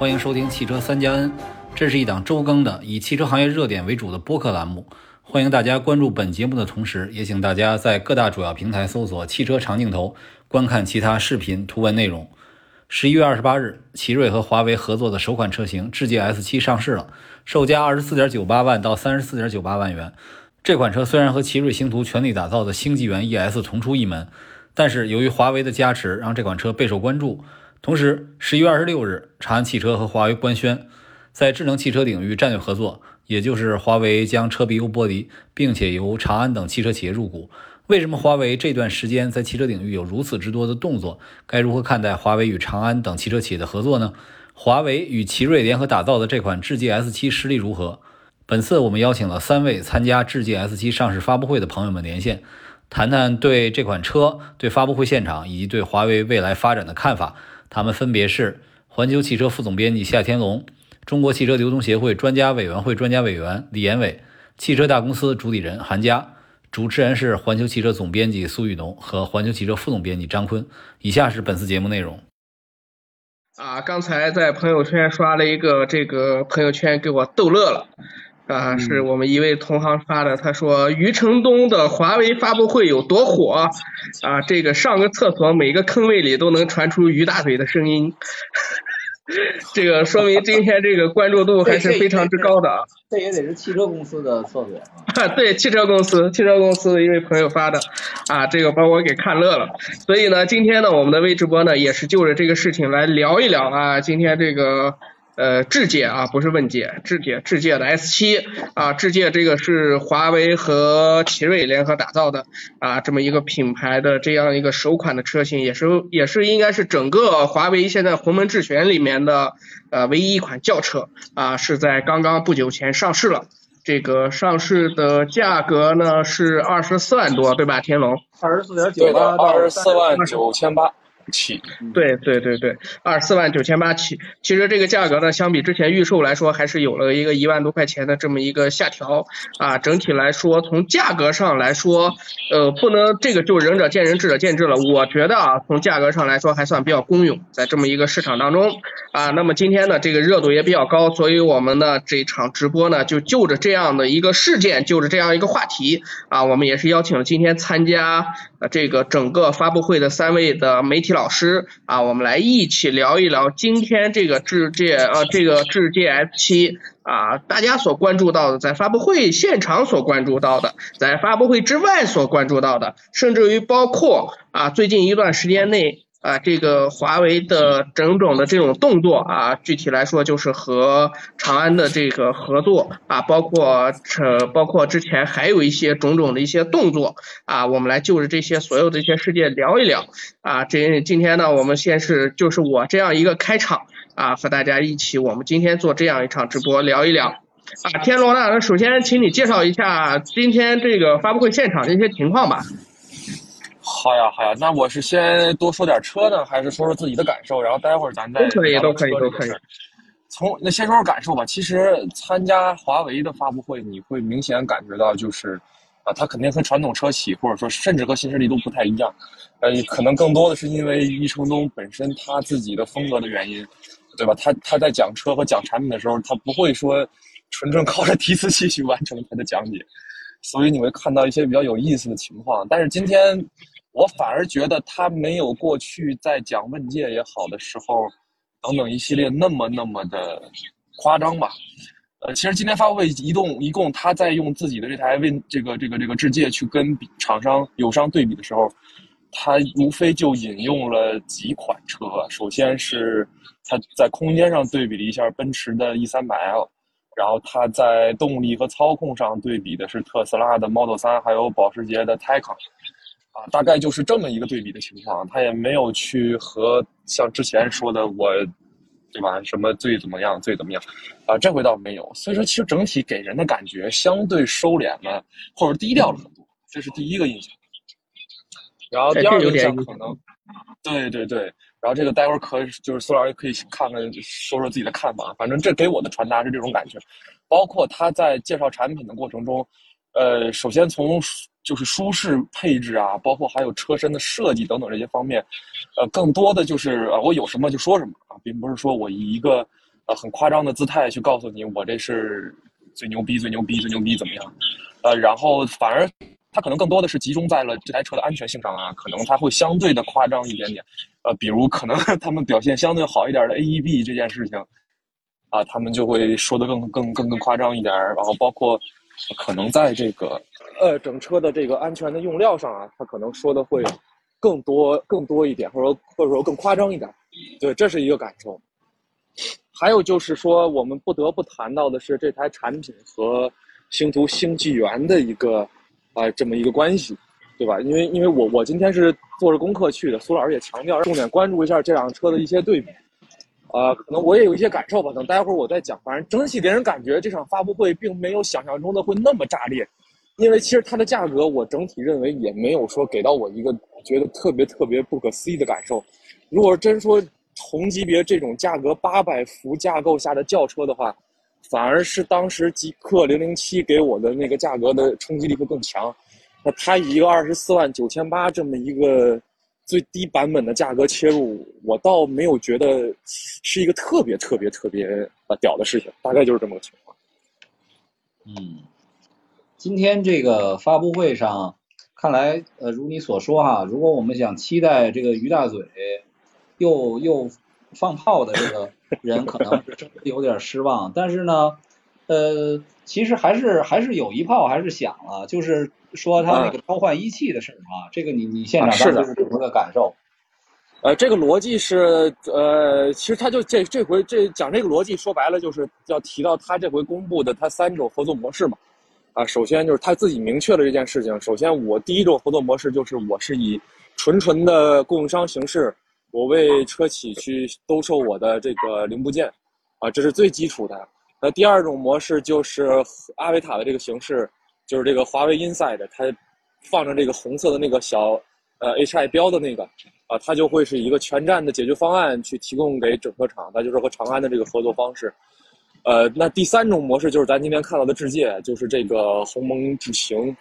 欢迎收听汽车三加 N，这是一档周更的以汽车行业热点为主的播客栏目。欢迎大家关注本节目的同时，也请大家在各大主要平台搜索“汽车长镜头”，观看其他视频、图文内容。十一月二十八日，奇瑞和华为合作的首款车型智界 S7 上市了，售价二十四点九八万到三十四点九八万元。这款车虽然和奇瑞星途全力打造的星纪元 ES 同出一门，但是由于华为的加持，让这款车备受关注。同时，十一月二十六日，长安汽车和华为官宣，在智能汽车领域战略合作，也就是华为将车鼻优剥离，并且由长安等汽车企业入股。为什么华为这段时间在汽车领域有如此之多的动作？该如何看待华为与长安等汽车企业的合作呢？华为与奇瑞联合打造的这款智界 S7 实力如何？本次我们邀请了三位参加智界 S7 上市发布会的朋友们连线，谈谈对这款车、对发布会现场以及对华为未来发展的看法。他们分别是环球汽车副总编辑夏天龙、中国汽车流通协会专家委员会专家委员李延伟、汽车大公司主理人韩佳。主持人是环球汽车总编辑苏雨农和环球汽车副总编辑张坤。以下是本次节目内容。啊，刚才在朋友圈刷了一个这个朋友圈，给我逗乐了。啊，是我们一位同行发的，他说余承东的华为发布会有多火啊？这个上个厕所每个坑位里都能传出于大嘴的声音，这个说明今天这个关注度还是非常之高的啊。这也得是汽车公司的厕所啊。对，汽车公司，汽车公司的一位朋友发的啊，这个把我给看乐了。所以呢，今天呢，我们的微直播呢，也是就着这个事情来聊一聊啊。今天这个。呃，智界啊，不是问界，智界，智界的 S7 啊，智界这个是华为和奇瑞联合打造的啊，这么一个品牌的这样一个首款的车型，也是也是应该是整个华为现在鸿蒙智选里面的呃唯一一款轿车啊，是在刚刚不久前上市了，这个上市的价格呢是二十四万多，对吧？天龙，二十四点九八，二十四万九千八。起，对对对对，二十四万九千八起。其实这个价格呢，相比之前预售来说，还是有了一个一万多块钱的这么一个下调啊。整体来说，从价格上来说，呃，不能这个就仁者见仁，智者见智了。我觉得啊，从价格上来说，还算比较公允，在这么一个市场当中啊。那么今天呢，这个热度也比较高，所以我们呢这场直播呢，就就着这样的一个事件，就着这样一个话题啊，我们也是邀请了今天参加这个整个发布会的三位的媒体老。师啊，我们来一起聊一聊今天这个智界呃，这个智界 S 七啊，大家所关注到的，在发布会现场所关注到的，在发布会之外所关注到的，甚至于包括啊，最近一段时间内。啊，这个华为的种种的这种动作啊，具体来说就是和长安的这个合作啊，包括呃，包括之前还有一些种种的一些动作啊，我们来就着这些所有的一些事件聊一聊啊。这今天呢，我们先是就是我这样一个开场啊，和大家一起，我们今天做这样一场直播聊一聊啊。天罗呢，那首先请你介绍一下今天这个发布会现场的一些情况吧。好呀，好呀，那我是先多说点车呢，还是说说自己的感受？然后待会儿咱再都可以，都可以，都可以。从那先说说感受吧。其实参加华为的发布会，你会明显感觉到，就是啊，它肯定和传统车企，或者说甚至和新势力都不太一样。呃，可能更多的是因为余承东本身他自己的风格的原因，对吧？他他在讲车和讲产品的时候，他不会说纯纯靠着提词器去完成他的讲解，所以你会看到一些比较有意思的情况。但是今天。我反而觉得他没有过去在讲问界也好的时候，等等一系列那么那么的夸张吧。呃，其实今天发布会一共一共他在用自己的这台问这个这个这个智界去跟厂商友商对比的时候，他无非就引用了几款车。首先是他在空间上对比了一下奔驰的 E300L，然后他在动力和操控上对比的是特斯拉的 Model 3，还有保时捷的 Taycan。啊，大概就是这么一个对比的情况，他也没有去和像之前说的我，对吧？什么最怎么样，最怎么样？啊，这回倒没有。所以说，其实整体给人的感觉相对收敛了，或者低调了很多，这是第一个印象。然后第二个印象可能，对对对。然后这个待会儿可就是苏老师可以看看说说自己的看法。反正这给我的传达是这种感觉，包括他在介绍产品的过程中，呃，首先从。就是舒适配置啊，包括还有车身的设计等等这些方面，呃，更多的就是呃，我有什么就说什么啊，并不是说我以一个呃很夸张的姿态去告诉你我这是最牛逼、最牛逼、最牛逼怎么样？呃，然后反而它可能更多的是集中在了这台车的安全性上啊，可能它会相对的夸张一点点。呃，比如可能 他们表现相对好一点的 AEB 这件事情，啊，他们就会说的更更更更夸张一点，然后包括可能在这个呃整车的这个安全的用料上啊，他可能说的会更多更多一点，或者说或者说更夸张一点。对，这是一个感受。还有就是说，我们不得不谈到的是这台产品和星途星纪元的一个啊这么一个关系，对吧？因为因为我我今天是做着功课去的，苏老师也强调重点关注一下这辆车的一些对比。呃，可能我也有一些感受吧，等待会儿我再讲。反正整体给人感觉这场发布会并没有想象中的会那么炸裂，因为其实它的价格我整体认为也没有说给到我一个觉得特别特别不可思议的感受。如果真说同级别这种价格八百伏架构下的轿车的话，反而是当时极氪零零七给我的那个价格的冲击力会更强。那它以一个二十四万九千八这么一个。最低版本的价格切入，我倒没有觉得是一个特别特别特别啊屌的事情，大概就是这么个情况。嗯，今天这个发布会上，看来呃如你所说哈，如果我们想期待这个于大嘴又又放炮的这个 人，可能是真的有点失望。但是呢，呃，其实还是还是有一炮还是响了，就是。说他那个召唤一器的事儿啊，这个你你现场当时是什么个感受？呃，这个逻辑是呃，其实他就这这回这讲这个逻辑，说白了就是要提到他这回公布的他三种合作模式嘛。啊，首先就是他自己明确了这件事情。首先，我第一种合作模式就是我是以纯纯的供应商形式，我为车企去兜售我的这个零部件，啊，这是最基础的。那第二种模式就是阿维塔的这个形式。就是这个华为 Inside，它放着这个红色的那个小呃 HI 标的那个啊，它就会是一个全站的解决方案去提供给整车厂，那就是和长安的这个合作方式。呃，那第三种模式就是咱今天看到的智界，就是这个鸿蒙智行，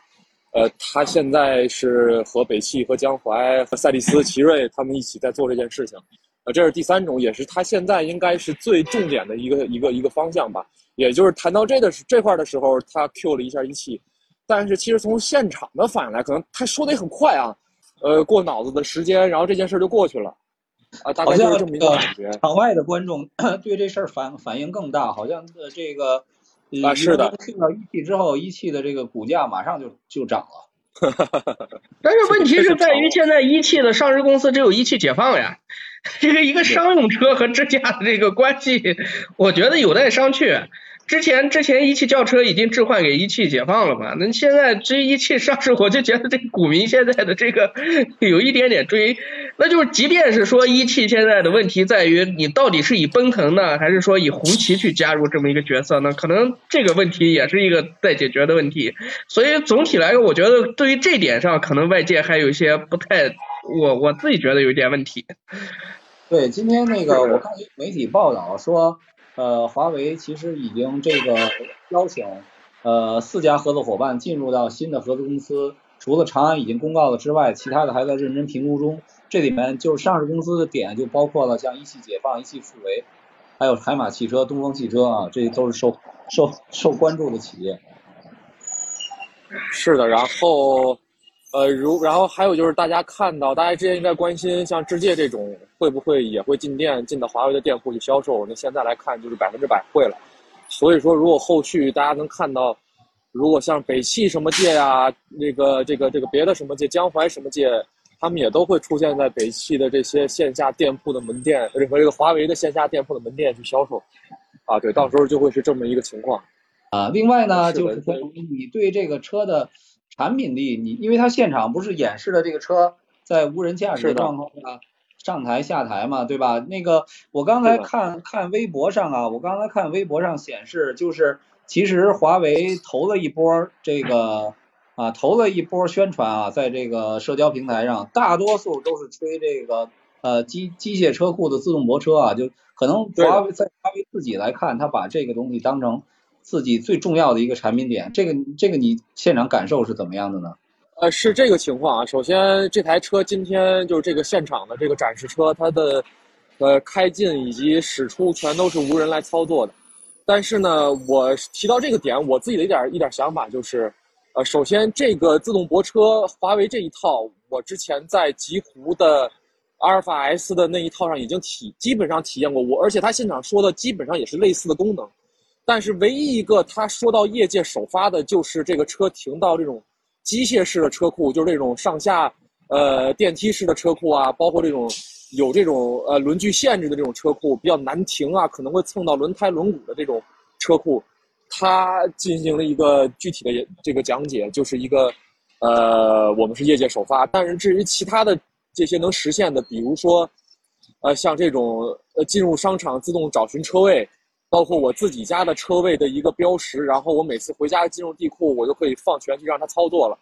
呃，它现在是和北汽、和江淮、和赛力斯、奇瑞他们一起在做这件事情。呃，这是第三种，也是它现在应该是最重点的一个一个一个方向吧。也就是谈到这的这块的时候，他 Q 了一下一汽。但是其实从现场的反应来，可能他说的也很快啊，呃，过脑子的时间，然后这件事就过去了，啊，大概就是这么一个感觉。场外的观众 对这事儿反反应更大，好像呃这个啊是的，去了一汽之后，一汽的这个股价马上就就涨了。但是问题是在于现在一汽的上市公司只有一汽解放呀，这个一个商用车和支架的这个关系，我觉得有待商榷。之前之前一汽轿车已经置换给一汽解放了嘛？那现在这一汽上市，我就觉得这股民现在的这个 有一点点追，那就是即便是说一汽现在的问题在于你到底是以奔腾呢，还是说以红旗去加入这么一个角色呢？可能这个问题也是一个待解决的问题。所以总体来说，我觉得对于这点上，可能外界还有一些不太，我我自己觉得有点问题。对，今天那个我看媒体报道说。呃，华为其实已经这个邀请呃四家合作伙伴进入到新的合资公司，除了长安已经公告了之外，其他的还在认真评估中。这里面就是上市公司的点就包括了像一汽解放、一汽富维，还有海马汽车、东风汽车啊，这些都是受受受关注的企业。是的，然后。呃，如然后还有就是大家看到，大家之前应该关心像智界这种会不会也会进店进到华为的店铺去销售？那现在来看就是百分之百会了。所以说，如果后续大家能看到，如果像北汽什么界啊，那个这个这个别的什么界，江淮什么界，他们也都会出现在北汽的这些线下店铺的门店和这个华为的线下店铺的门店去销售。啊，对，到时候就会是这么一个情况。啊，另外呢，就是你对这个车的。产品力，你因为他现场不是演示了这个车在无人驾驶的状况下上台下台嘛，对吧？那个我刚才看看微博上啊，我刚才看微博上显示，就是其实华为投了一波这个啊，投了一波宣传啊，在这个社交平台上，大多数都是吹这个呃机机械车库的自动泊车啊，就可能华为在华为自己来看，他把这个东西当成。自己最重要的一个产品点，这个这个你现场感受是怎么样的呢？呃，是这个情况啊。首先，这台车今天就是这个现场的这个展示车，它的呃开进以及驶出全都是无人来操作的。但是呢，我提到这个点，我自己的一点一点想法就是，呃，首先这个自动泊车，华为这一套，我之前在极狐的阿尔法 S 的那一套上已经体基本上体验过，我而且他现场说的基本上也是类似的功能。但是唯一一个他说到业界首发的就是这个车停到这种机械式的车库，就是这种上下呃电梯式的车库啊，包括这种有这种呃轮距限制的这种车库比较难停啊，可能会蹭到轮胎轮毂的这种车库，他进行了一个具体的这个讲解，就是一个呃我们是业界首发。但是至于其他的这些能实现的，比如说呃像这种呃进入商场自动找寻车位。包括我自己家的车位的一个标识，然后我每次回家进入地库，我就可以放权去让它操作了。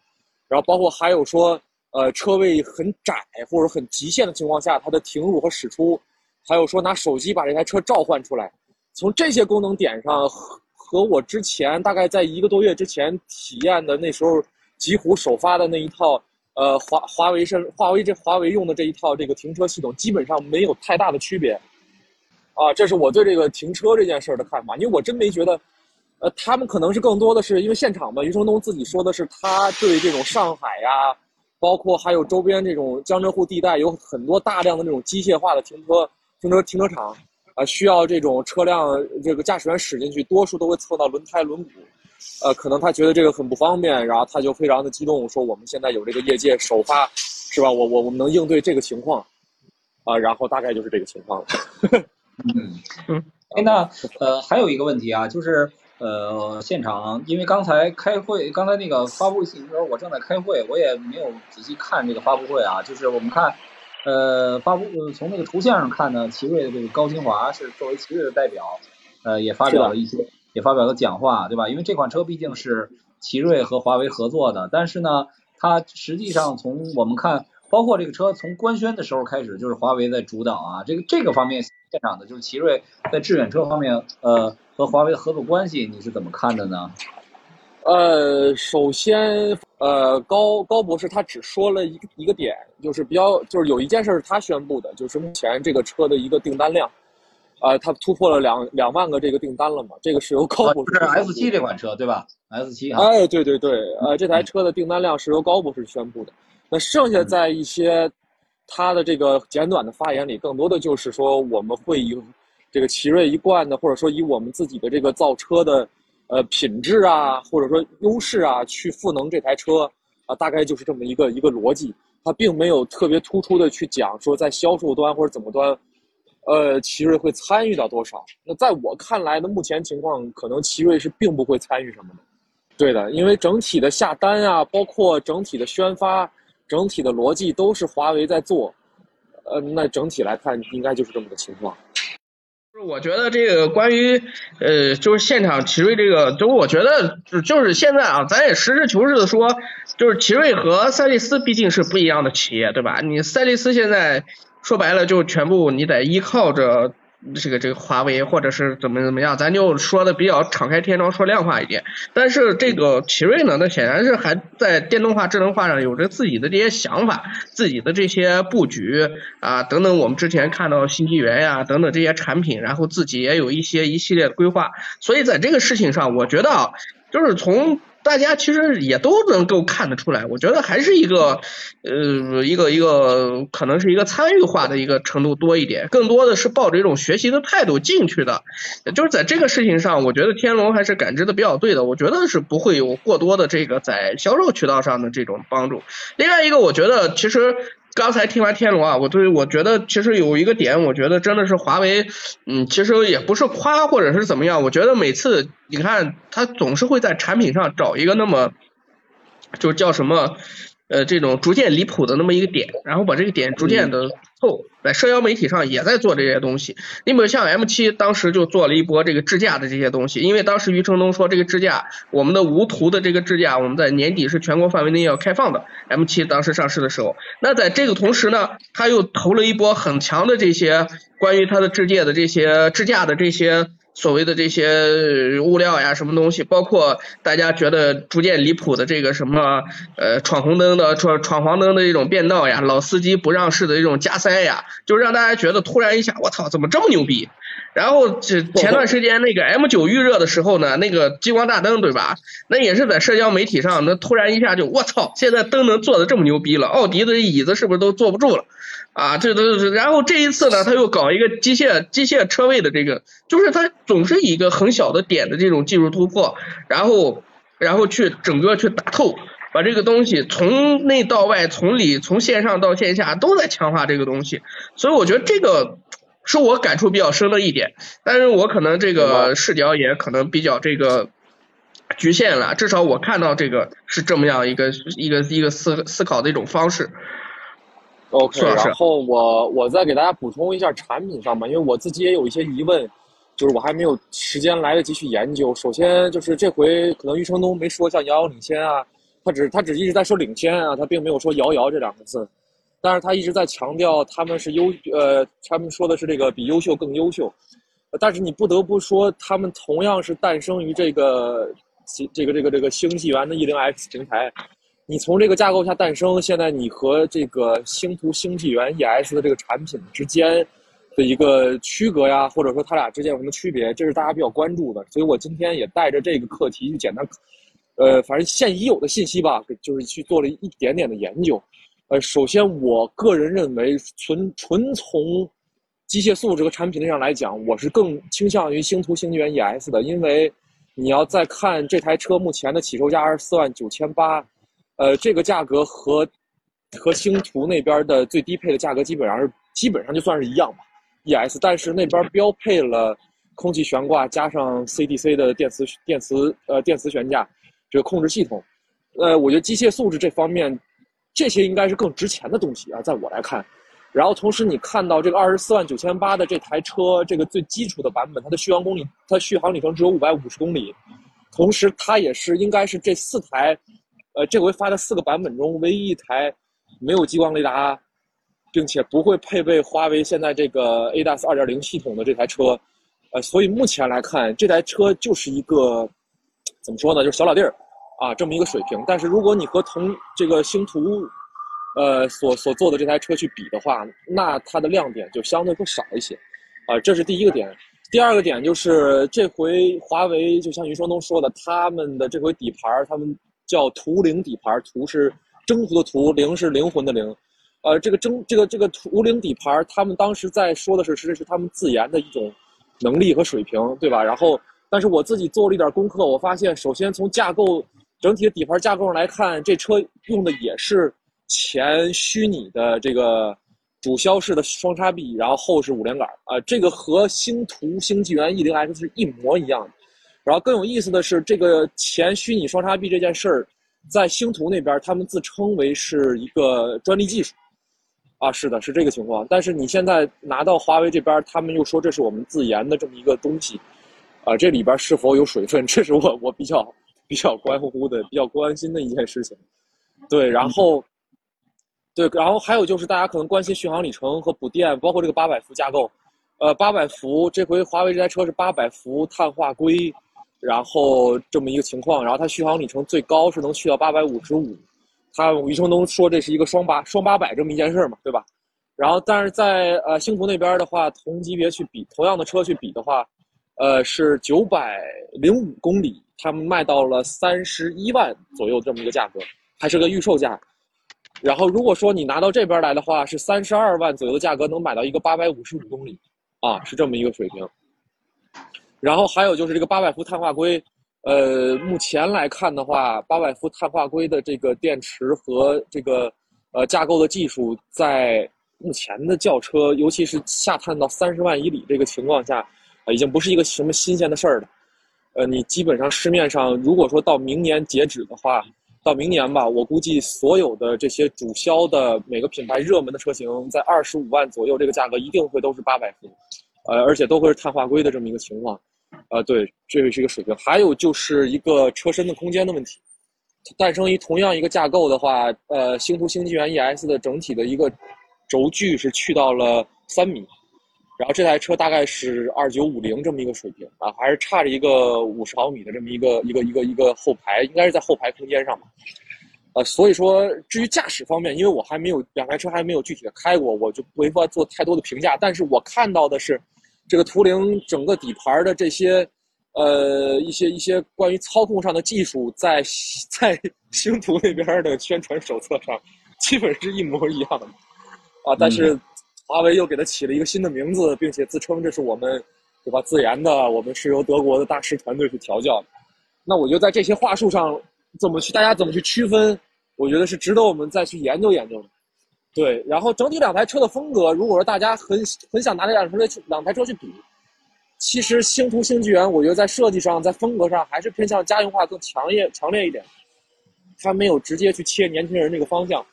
然后包括还有说，呃，车位很窄或者很极限的情况下，它的停入和驶出，还有说拿手机把这台车召唤出来。从这些功能点上，和和我之前大概在一个多月之前体验的那时候极狐首发的那一套，呃，华华为是华为这华为用的这一套这个停车系统，基本上没有太大的区别。啊，这是我对这个停车这件事儿的看法，因为我真没觉得，呃，他们可能是更多的是因为现场嘛，余承东自己说的是他对这种上海呀，包括还有周边这种江浙沪地带有很多大量的那种机械化的停车停车停车场，啊，需要这种车辆这个驾驶员驶进去，多数都会蹭到轮胎轮毂，呃，可能他觉得这个很不方便，然后他就非常的激动，说我们现在有这个业界首发，是吧？我我我们能应对这个情况，啊，然后大概就是这个情况了。嗯嗯，哎，那呃还有一个问题啊，就是呃现场，因为刚才开会，刚才那个发布信息的时候，我正在开会，我也没有仔细看这个发布会啊。就是我们看，呃发布从那个图像上看呢，奇瑞的这个高清华是作为奇瑞的代表，呃也发表了一些，也发表了讲话，对吧？因为这款车毕竟是奇瑞和华为合作的，但是呢，它实际上从我们看。包括这个车从官宣的时候开始，就是华为在主导啊，这个这个方面现场的，就是奇瑞在致远车方面，呃，和华为的合作关系，你是怎么看的呢？呃，首先，呃，高高博士他只说了一个一个点，就是比较，就是有一件事是他宣布的，就是目前这个车的一个订单量，啊，他突破了两两万个这个订单了嘛，这个是由高博士。是 S 七这款车对吧？S 七啊。哎，对对对，呃，这台车的订单量是由高博士宣布的。那剩下在一些他的这个简短的发言里，更多的就是说我们会以这个奇瑞一贯的，或者说以我们自己的这个造车的呃品质啊，或者说优势啊，去赋能这台车啊，大概就是这么一个一个逻辑。他并没有特别突出的去讲说在销售端或者怎么端，呃，奇瑞会参与到多少。那在我看来的目前情况，可能奇瑞是并不会参与什么的。对的，因为整体的下单啊，包括整体的宣发。整体的逻辑都是华为在做，呃，那整体来看应该就是这么个情况。就是我觉得这个关于呃，就是现场奇瑞这个，就我觉得就是现在啊，咱也实事求是的说，就是奇瑞和赛力斯毕竟是不一样的企业，对吧？你赛力斯现在说白了就全部你得依靠着。这个这个华为或者是怎么怎么样，咱就说的比较敞开天窗，说量化一点。但是这个奇瑞呢，那显然是还在电动化、智能化上有着自己的这些想法，自己的这些布局啊等等。我们之前看到新纪元呀等等这些产品，然后自己也有一些一系列的规划。所以在这个事情上，我觉得啊，就是从。大家其实也都能够看得出来，我觉得还是一个，呃，一个一个可能是一个参与化的一个程度多一点，更多的是抱着一种学习的态度进去的。就是在这个事情上，我觉得天龙还是感知的比较对的，我觉得是不会有过多的这个在销售渠道上的这种帮助。另外一个，我觉得其实。刚才听完天龙啊，我对我觉得其实有一个点，我觉得真的是华为，嗯，其实也不是夸或者是怎么样，我觉得每次你看他总是会在产品上找一个那么，就叫什么。呃，这种逐渐离谱的那么一个点，然后把这个点逐渐的透，在社交媒体上也在做这些东西。你比如像 M 七当时就做了一波这个支架的这些东西，因为当时余承东说这个支架，我们的无图的这个支架，我们在年底是全国范围内要开放的。M 七当时上市的时候，那在这个同时呢，他又投了一波很强的这些关于它的智界的这些支架的这些。所谓的这些物料呀，什么东西，包括大家觉得逐渐离谱的这个什么呃闯红灯的闯闯黄灯的这种变道呀，老司机不让事的这种加塞呀，就让大家觉得突然一下，我操，怎么这么牛逼？然后这前段时间那个 M 九预热的时候呢，那个激光大灯对吧？那也是在社交媒体上，那突然一下就我操，现在灯能做的这么牛逼了，奥迪的椅子是不是都坐不住了？啊，这都是。然后这一次呢，他又搞一个机械机械车位的这个，就是他总是一个很小的点的这种技术突破，然后然后去整个去打透，把这个东西从内到外，从里从线上到线下都在强化这个东西，所以我觉得这个。是我感触比较深的一点，但是我可能这个视角也可能比较这个局限了，至少我看到这个是这么样一个一个一个思思考的一种方式。OK，然后我我再给大家补充一下产品上吧，因为我自己也有一些疑问，就是我还没有时间来得及去研究。首先就是这回可能余承东没说像遥遥领先啊，他只他只一直在说领先啊，他并没有说遥遥这两个字。但是他一直在强调他们是优，呃，他们说的是这个比优秀更优秀，但是你不得不说，他们同样是诞生于这个，这个这个这个星纪元的 E0X 平台，你从这个架构下诞生，现在你和这个星途星纪元 ES 的这个产品之间的一个区隔呀，或者说它俩之间有什么区别，这是大家比较关注的，所以我今天也带着这个课题去简单，呃，反正现已有的信息吧，就是去做了一点点的研究。呃，首先，我个人认为，纯纯从机械素质和产品上来讲，我是更倾向于星途星际元 ES 的，因为你要再看这台车目前的起售价二十四万九千八，呃，这个价格和和星途那边的最低配的价格基本上是基本上就算是一样吧，ES，但是那边标配了空气悬挂加上 CDC 的电磁电磁呃电磁悬架这个控制系统，呃，我觉得机械素质这方面。这些应该是更值钱的东西啊，在我来看，然后同时你看到这个二十四万九千八的这台车，这个最基础的版本，它的续航公里，它续航里程只有五百五十公里，同时它也是应该是这四台，呃，这回发的四个版本中唯一一台没有激光雷达，并且不会配备华为现在这个 ADAS 二点零系统的这台车，呃，所以目前来看，这台车就是一个怎么说呢，就是小老弟儿。啊，这么一个水平，但是如果你和同这个星途，呃，所所做的这台车去比的话，那它的亮点就相对会少一些，啊，这是第一个点。第二个点就是这回华为就像余双东说的，他们的这回底盘，他们叫图灵底盘，图是征服的图，灵是灵魂的灵，呃，这个征这个这个图灵底盘，他们当时在说的是，实际是他们自研的一种能力和水平，对吧？然后，但是我自己做了一点功课，我发现，首先从架构。整体的底盘架构上来看，这车用的也是前虚拟的这个主销式的双叉臂，然后后是五连杆啊，这个和星途星纪元 E0X 是一模一样的。然后更有意思的是，这个前虚拟双叉臂这件事儿，在星途那边他们自称为是一个专利技术啊，是的，是这个情况。但是你现在拿到华为这边，他们又说这是我们自研的这么一个东西啊，这里边是否有水分，这是我我比较。比较关乎的、比较关心的一件事情，对，然后，对，然后还有就是大家可能关心续航里程和补电，包括这个八百伏架构，呃，八百伏这回华为这台车是八百伏碳化硅，然后这么一个情况，然后它续航里程最高是能去到八百五十五，它余承东说这是一个双八双八百这么一件事嘛，对吧？然后但是在呃星途那边的话，同级别去比同样的车去比的话，呃，是九百零五公里。他们卖到了三十一万左右这么一个价格，还是个预售价。然后如果说你拿到这边来的话，是三十二万左右的价格能买到一个八百五十五公里，啊，是这么一个水平。然后还有就是这个八百伏碳化硅，呃，目前来看的话，八百伏碳化硅的这个电池和这个呃架构的技术，在目前的轿车，尤其是下探到三十万以里这个情况下，啊，已经不是一个什么新鲜的事儿了。呃，你基本上市面上，如果说到明年截止的话，到明年吧，我估计所有的这些主销的每个品牌热门的车型，在二十五万左右这个价格，一定会都是八百伏，呃，而且都会是碳化硅的这么一个情况，呃，对，这是一个水平。还有就是一个车身的空间的问题，诞生于同样一个架构的话，呃，星途星际源 ES 的整体的一个轴距是去到了三米。然后这台车大概是二九五零这么一个水平啊，还是差着一个五十毫米的这么一个一个一个一个后排，应该是在后排空间上吧。呃，所以说至于驾驶方面，因为我还没有两台车还没有具体的开过，我就没法做太多的评价。但是我看到的是，这个图灵整个底盘的这些，呃，一些一些关于操控上的技术，在在星图那边的宣传手册上，基本是一模一样的。啊，但是华为又给它起了一个新的名字，并且自称这是我们，对吧？自研的，我们是由德国的大师团队去调教的。那我觉得在这些话术上，怎么去大家怎么去区分？我觉得是值得我们再去研究研究的，对。然后整体两台车的风格，如果说大家很很想拿这两台车去两台车去比，其实星途星纪元，我觉得在设计上、在风格上还是偏向家用化更强烈强烈一点，它没有直接去切年轻人这个方向，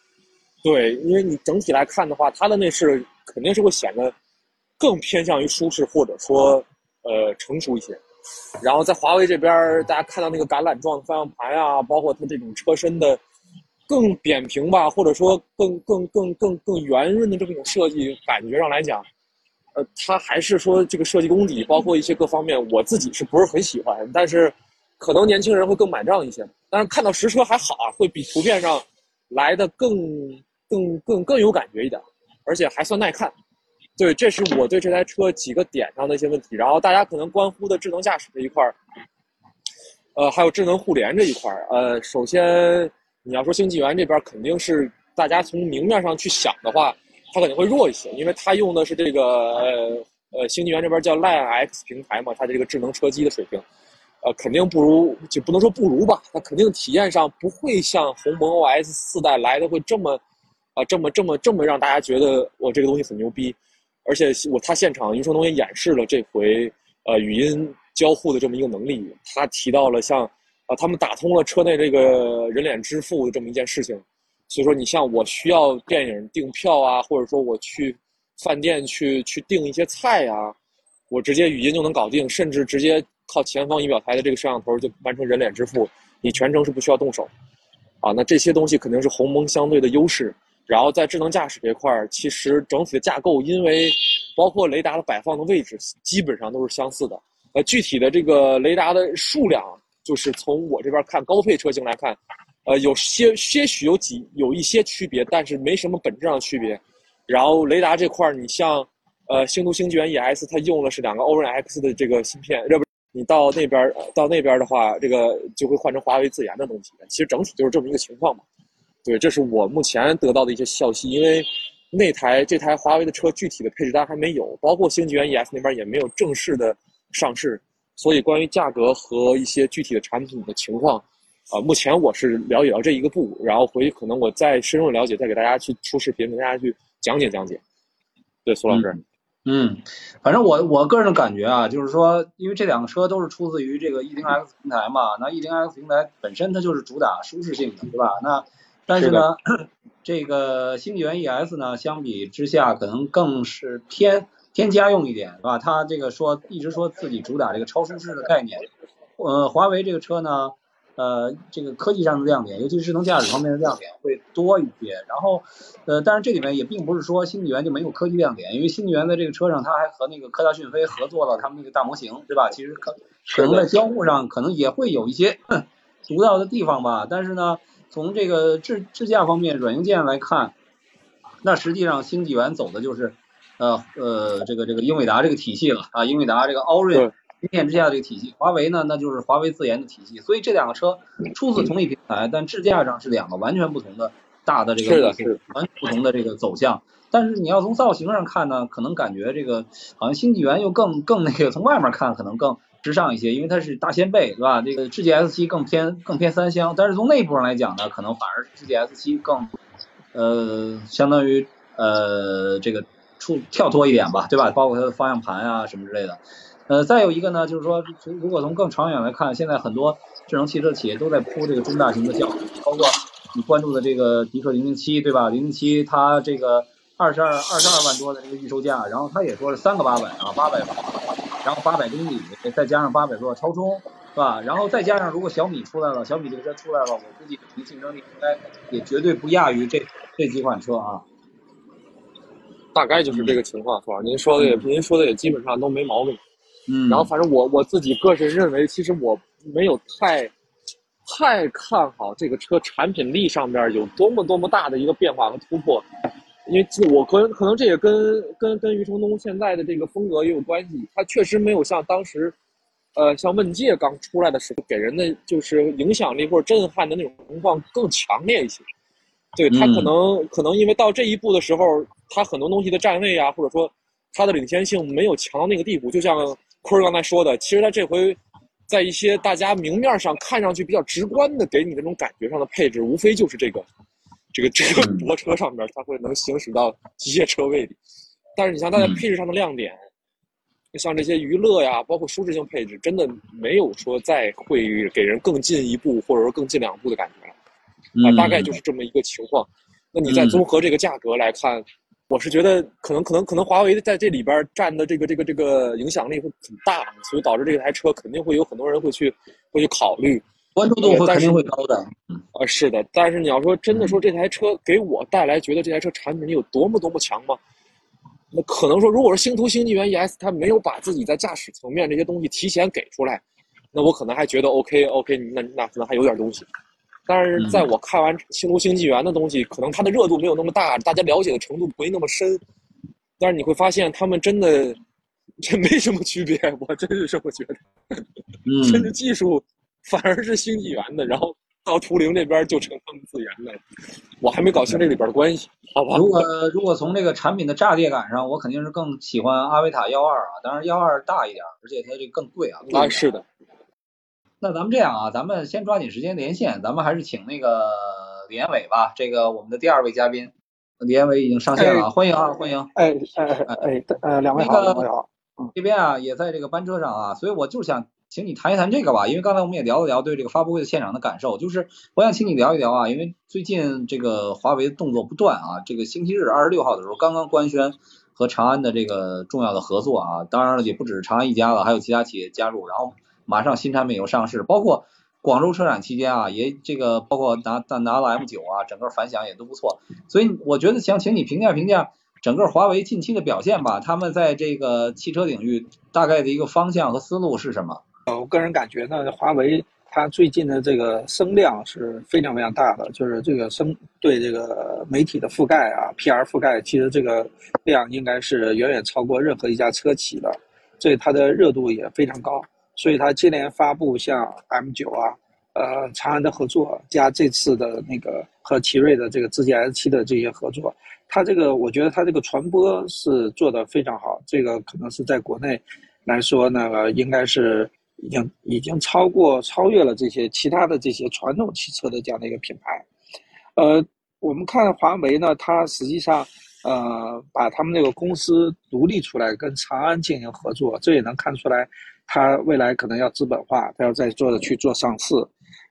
对。因为你整体来看的话，它的内饰肯定是会显得更偏向于舒适或者说呃成熟一些。然后在华为这边，大家看到那个橄榄状的方向盘啊，包括它这种车身的。更扁平吧，或者说更更更更更圆润的这么一种设计感觉上来讲，呃，它还是说这个设计功底，包括一些各方面，我自己是不是很喜欢？但是，可能年轻人会更买账一些。但是看到实车还好啊，会比图片上来的更更更更有感觉一点，而且还算耐看。对，这是我对这台车几个点上的一些问题。然后大家可能关乎的智能驾驶这一块儿，呃，还有智能互联这一块儿，呃，首先。你要说星纪元这边肯定是大家从明面上去想的话，它肯定会弱一些，因为它用的是这个呃呃星纪元这边叫 Line X 平台嘛，它这个智能车机的水平，呃肯定不如就不能说不如吧，它肯定体验上不会像鸿蒙 OS 四代来的会这么啊这么这么这么让大家觉得我这个东西很牛逼，而且我他现场余承东也演示了这回呃语音交互的这么一个能力，他提到了像。啊，他们打通了车内这个人脸支付这么一件事情，所以说你像我需要电影订票啊，或者说我去饭店去去订一些菜啊，我直接语音就能搞定，甚至直接靠前方仪表台的这个摄像头就完成人脸支付，你全程是不需要动手。啊，那这些东西肯定是鸿蒙相对的优势。然后在智能驾驶这块儿，其实整体的架构，因为包括雷达的摆放的位置基本上都是相似的。呃，具体的这个雷达的数量。就是从我这边看高配车型来看，呃，有些些许有几有一些区别，但是没什么本质上的区别。然后雷达这块儿，你像呃星途星纪元 ES，它用的是两个 Orin X 的这个芯片，要不你到那边到那边的话，这个就会换成华为自研的东西。其实整体就是这么一个情况嘛。对，这是我目前得到的一些消息，因为那台这台华为的车具体的配置单还没有，包括星纪元 ES 那边也没有正式的上市。所以，关于价格和一些具体的产品的情况，啊，目前我是了解到这一个步，然后回去可能我再深入了解，再给大家去出视频，跟大家去讲解讲解。对，苏老师，嗯，反正我我个人的感觉啊，就是说，因为这两个车都是出自于这个 E0X 平台嘛，那 E0X 平台本身它就是主打舒适性的，对吧？那但是呢，这个星纪元 ES 呢，相比之下可能更是偏。偏家用一点是吧？他这个说一直说自己主打这个超舒适的概念。呃，华为这个车呢，呃，这个科技上的亮点，尤其是智能驾驶方面的亮点会多一些。然后，呃，但是这里面也并不是说新纪元就没有科技亮点，因为新纪元在这个车上，它还和那个科大讯飞合作了他们那个大模型，对吧？其实可可能在交互上可能也会有一些独到的地方吧。但是呢，从这个智智驾方面软硬件来看，那实际上新纪元走的就是。呃呃，这个这个英伟达这个体系了啊，英伟达这个奥睿芯片之下的这个体系，华为呢那就是华为自研的体系，所以这两个车出自同一平台，但智驾上是两个完全不同的大的这个完全不同的这个走向。但是你要从造型上看呢，可能感觉这个好像新纪元又更更那个，从外面看可能更时尚一些，因为它是大掀背，对吧？这个智界 S 七更偏更偏三厢，但是从内部上来讲呢，可能反而智界 S 七更呃相当于呃这个。出跳脱一点吧，对吧？包括它的方向盘啊什么之类的。呃，再有一个呢，就是说，从如果从更长远来看，现在很多智能汽车企业都在铺这个中大型的轿，包括你关注的这个迪克零零七，对吧？零零七它这个二十二二十二万多的这个预售价，然后它也说是三个八百啊，八百，然后八百公里，再加上八百多超充，是吧？然后再加上如果小米出来了，小米这个车出来了，我估计竞争力应该也绝对不亚于这这几款车啊。大概就是这个情况，是吧？您说的也，您说的也基本上都没毛病。嗯，然后反正我我自己个人认为，其实我没有太太看好这个车产品力上面有多么多么大的一个变化和突破，因为我可能可能这也跟跟跟余承东现在的这个风格也有关系，他确实没有像当时，呃，像问界刚出来的时候给人的就是影响力或者震撼的那种情况更强烈一些。对他可能可能因为到这一步的时候，他很多东西的站位啊，或者说他的领先性没有强到那个地步，就像。坤儿刚才说的，其实他这回在一些大家明面上看上去比较直观的给你那种感觉上的配置，无非就是这个这个这个泊车上面，它会能行驶到机械车位里。但是你像它在配置上的亮点，像这些娱乐呀，包括舒适性配置，真的没有说再会给人更进一步或者说更进两步的感觉了。啊，大概就是这么一个情况。那你再综合这个价格来看。我是觉得可能可能可能华为在这里边占的这个这个这个影响力会很大，所以导致这台车肯定会有很多人会去会去考虑，关注度会肯定会高的。啊，是的，但是你要说真的说这台车给我带来觉得这台车产品力有多么多么强吗？那可能说如果是星途星纪元 ES 它没有把自己在驾驶层面这些东西提前给出来，那我可能还觉得 OK OK，那那可能还有点东西。但是在我看完《星途星纪元》的东西，可能它的热度没有那么大，大家了解的程度不会那么深。但是你会发现，他们真的这没什么区别，我真是这么觉得。嗯，甚至技术反而是星纪元的，然后到图灵这边就成他们自研的。我还没搞清这里边的关系，好吧？如果如果从这个产品的炸裂感上，我肯定是更喜欢阿维塔幺二啊，当然幺二大一点，而且它这更贵啊。啊，是的。那咱们这样啊，咱们先抓紧时间连线，咱们还是请那个李延伟吧，这个我们的第二位嘉宾，李延伟已经上线了，欢迎啊，欢迎。哎哎哎呃，两位好，两位好。这边啊也在这个班车上啊，所以我就想请你谈一谈这个吧，因为刚才我们也聊了聊对这个发布会的现场的感受，就是我想请你聊一聊啊，因为最近这个华为的动作不断啊，这个星期日二十六号的时候刚刚官宣和长安的这个重要的合作啊，当然了也不止长安一家了，还有其他企业加入，然后。马上新产品又上市，包括广州车展期间啊，也这个包括拿拿拿了 M 九啊，整个反响也都不错。所以我觉得想请你评价评价整个华为近期的表现吧，他们在这个汽车领域大概的一个方向和思路是什么？呃，我个人感觉呢，华为它最近的这个声量是非常非常大的，就是这个声对这个媒体的覆盖啊，PR 覆盖，其实这个量应该是远远超过任何一家车企的，所以它的热度也非常高。所以它接连发布像 M9 啊，呃，长安的合作加这次的那个和奇瑞的这个自研 S7 的这些合作，它这个我觉得它这个传播是做的非常好，这个可能是在国内来说呢，应该是已经已经超过超越了这些其他的这些传统汽车的这样的一个品牌。呃，我们看华为呢，它实际上呃把他们那个公司独立出来跟长安进行合作，这也能看出来。它未来可能要资本化，它要再做的去做上市，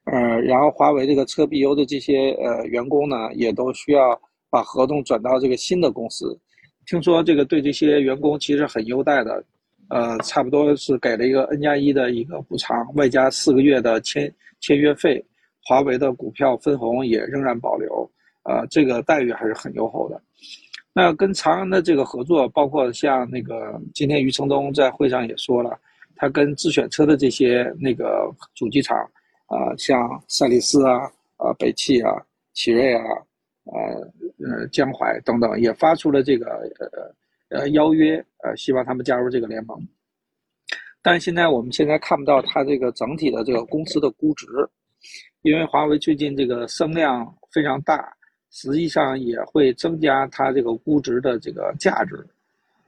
呃，然后华为这个车 BU 的这些呃员工呢，也都需要把合同转到这个新的公司。听说这个对这些员工其实很优待的，呃，差不多是给了一个 N 加一的一个补偿，外加四个月的签签约费，华为的股票分红也仍然保留，呃，这个待遇还是很优厚的。那跟长安的这个合作，包括像那个今天余承东在会上也说了。它跟自选车的这些那个主机厂，啊，像赛力斯啊、啊北汽啊、奇瑞啊、呃呃江淮等等，也发出了这个呃呃邀约，呃希望他们加入这个联盟。但现在我们现在看不到它这个整体的这个公司的估值，因为华为最近这个声量非常大，实际上也会增加它这个估值的这个价值。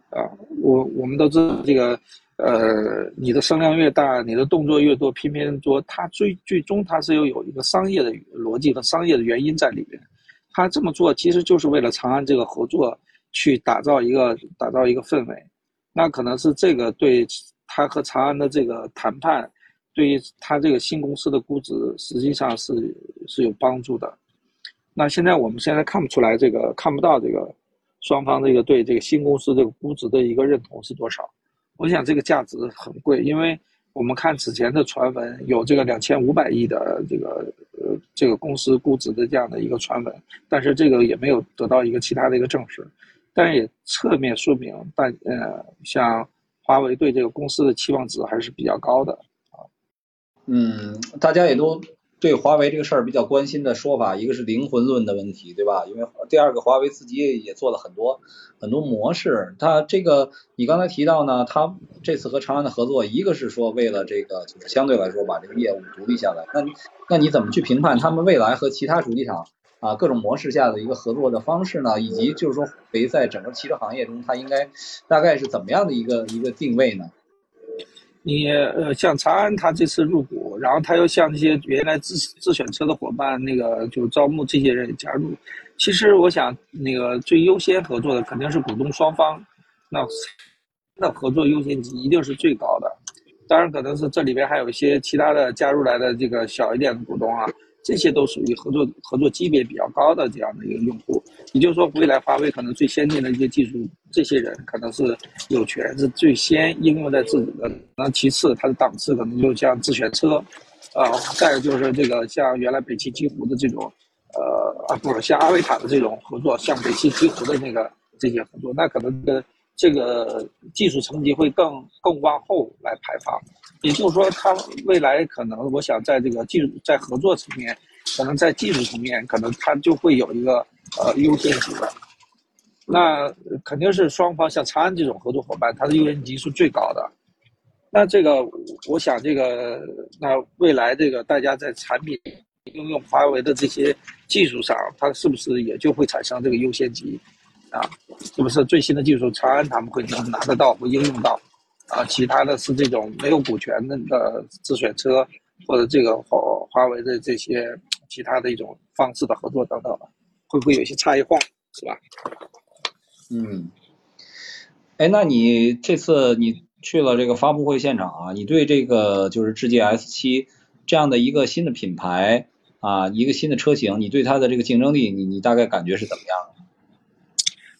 啊，我我们都知道这个。呃，你的声量越大，你的动作越多，偏偏多，它最最终它是有有一个商业的逻辑和商业的原因在里边。他这么做其实就是为了长安这个合作去打造一个打造一个氛围。那可能是这个对他和长安的这个谈判，对于他这个新公司的估值实际上是是有帮助的。那现在我们现在看不出来这个看不到这个双方这个对这个新公司这个估值的一个认同是多少。我想这个价值很贵，因为我们看此前的传闻，有这个两千五百亿的这个呃这个公司估值的这样的一个传闻，但是这个也没有得到一个其他的一个证实。但也侧面说明，但呃，像华为对这个公司的期望值还是比较高的啊。嗯，大家也都对华为这个事儿比较关心的说法，一个是灵魂论的问题，对吧？因为第二个，华为自己也做了很多很多模式。它这个你刚才提到呢，它这次和长安的合作，一个是说为了这个就是相对来说把这个业务独立下来，那那你怎么去评判他们未来和其他主机厂？啊，各种模式下的一个合作的方式呢，以及就是说华，为在整个汽车行业中，它应该大概是怎么样的一个一个定位呢？你呃，像长安，它这次入股，然后他又向那些原来自自选车的伙伴，那个就招募这些人加入。其实我想，那个最优先合作的肯定是股东双方，那那合作优先级一定是最高的。当然，可能是这里边还有一些其他的加入来的这个小一点的股东啊。这些都属于合作合作级别比较高的这样的一个用户，也就是说，未来华为可能最先进的一些技术，这些人可能是有权是最先应用在自己的。那其次，它的档次可能就像自选车，啊，再有就是这个像原来北汽极狐的这种，呃啊，不是像阿维塔的这种合作，像北汽极狐的那个这些合作，那可能跟这个技术层级会更更往后来排放。也就是说，它未来可能，我想在这个技术在合作层面，可能在技术层面，可能它就会有一个呃优先级的。那肯定是双方像长安这种合作伙伴，它的优先级是最高的。那这个，我想这个，那未来这个大家在产品应用华为的这些技术上，它是不是也就会产生这个优先级啊？是不是最新的技术，长安他们会能拿得到，会应用到？啊，其他的是这种没有股权的的自选车，或者这个华华为的这些其他的一种方式的合作等等，会不会有些差异化，是吧？嗯，哎，那你这次你去了这个发布会现场啊，你对这个就是智界 S 七这样的一个新的品牌啊，一个新的车型，你对它的这个竞争力，你你大概感觉是怎么样的？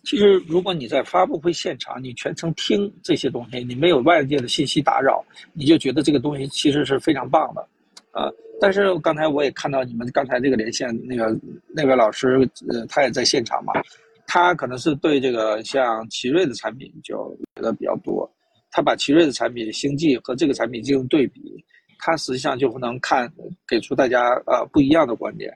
其实，如果你在发布会现场，你全程听这些东西，你没有外界的信息打扰，你就觉得这个东西其实是非常棒的，啊！但是刚才我也看到你们刚才这个连线，那个那位老师，呃，他也在现场嘛，他可能是对这个像奇瑞的产品就觉得比较多，他把奇瑞的产品星际和这个产品进行对比，他实际上就能看给出大家呃不一样的观点。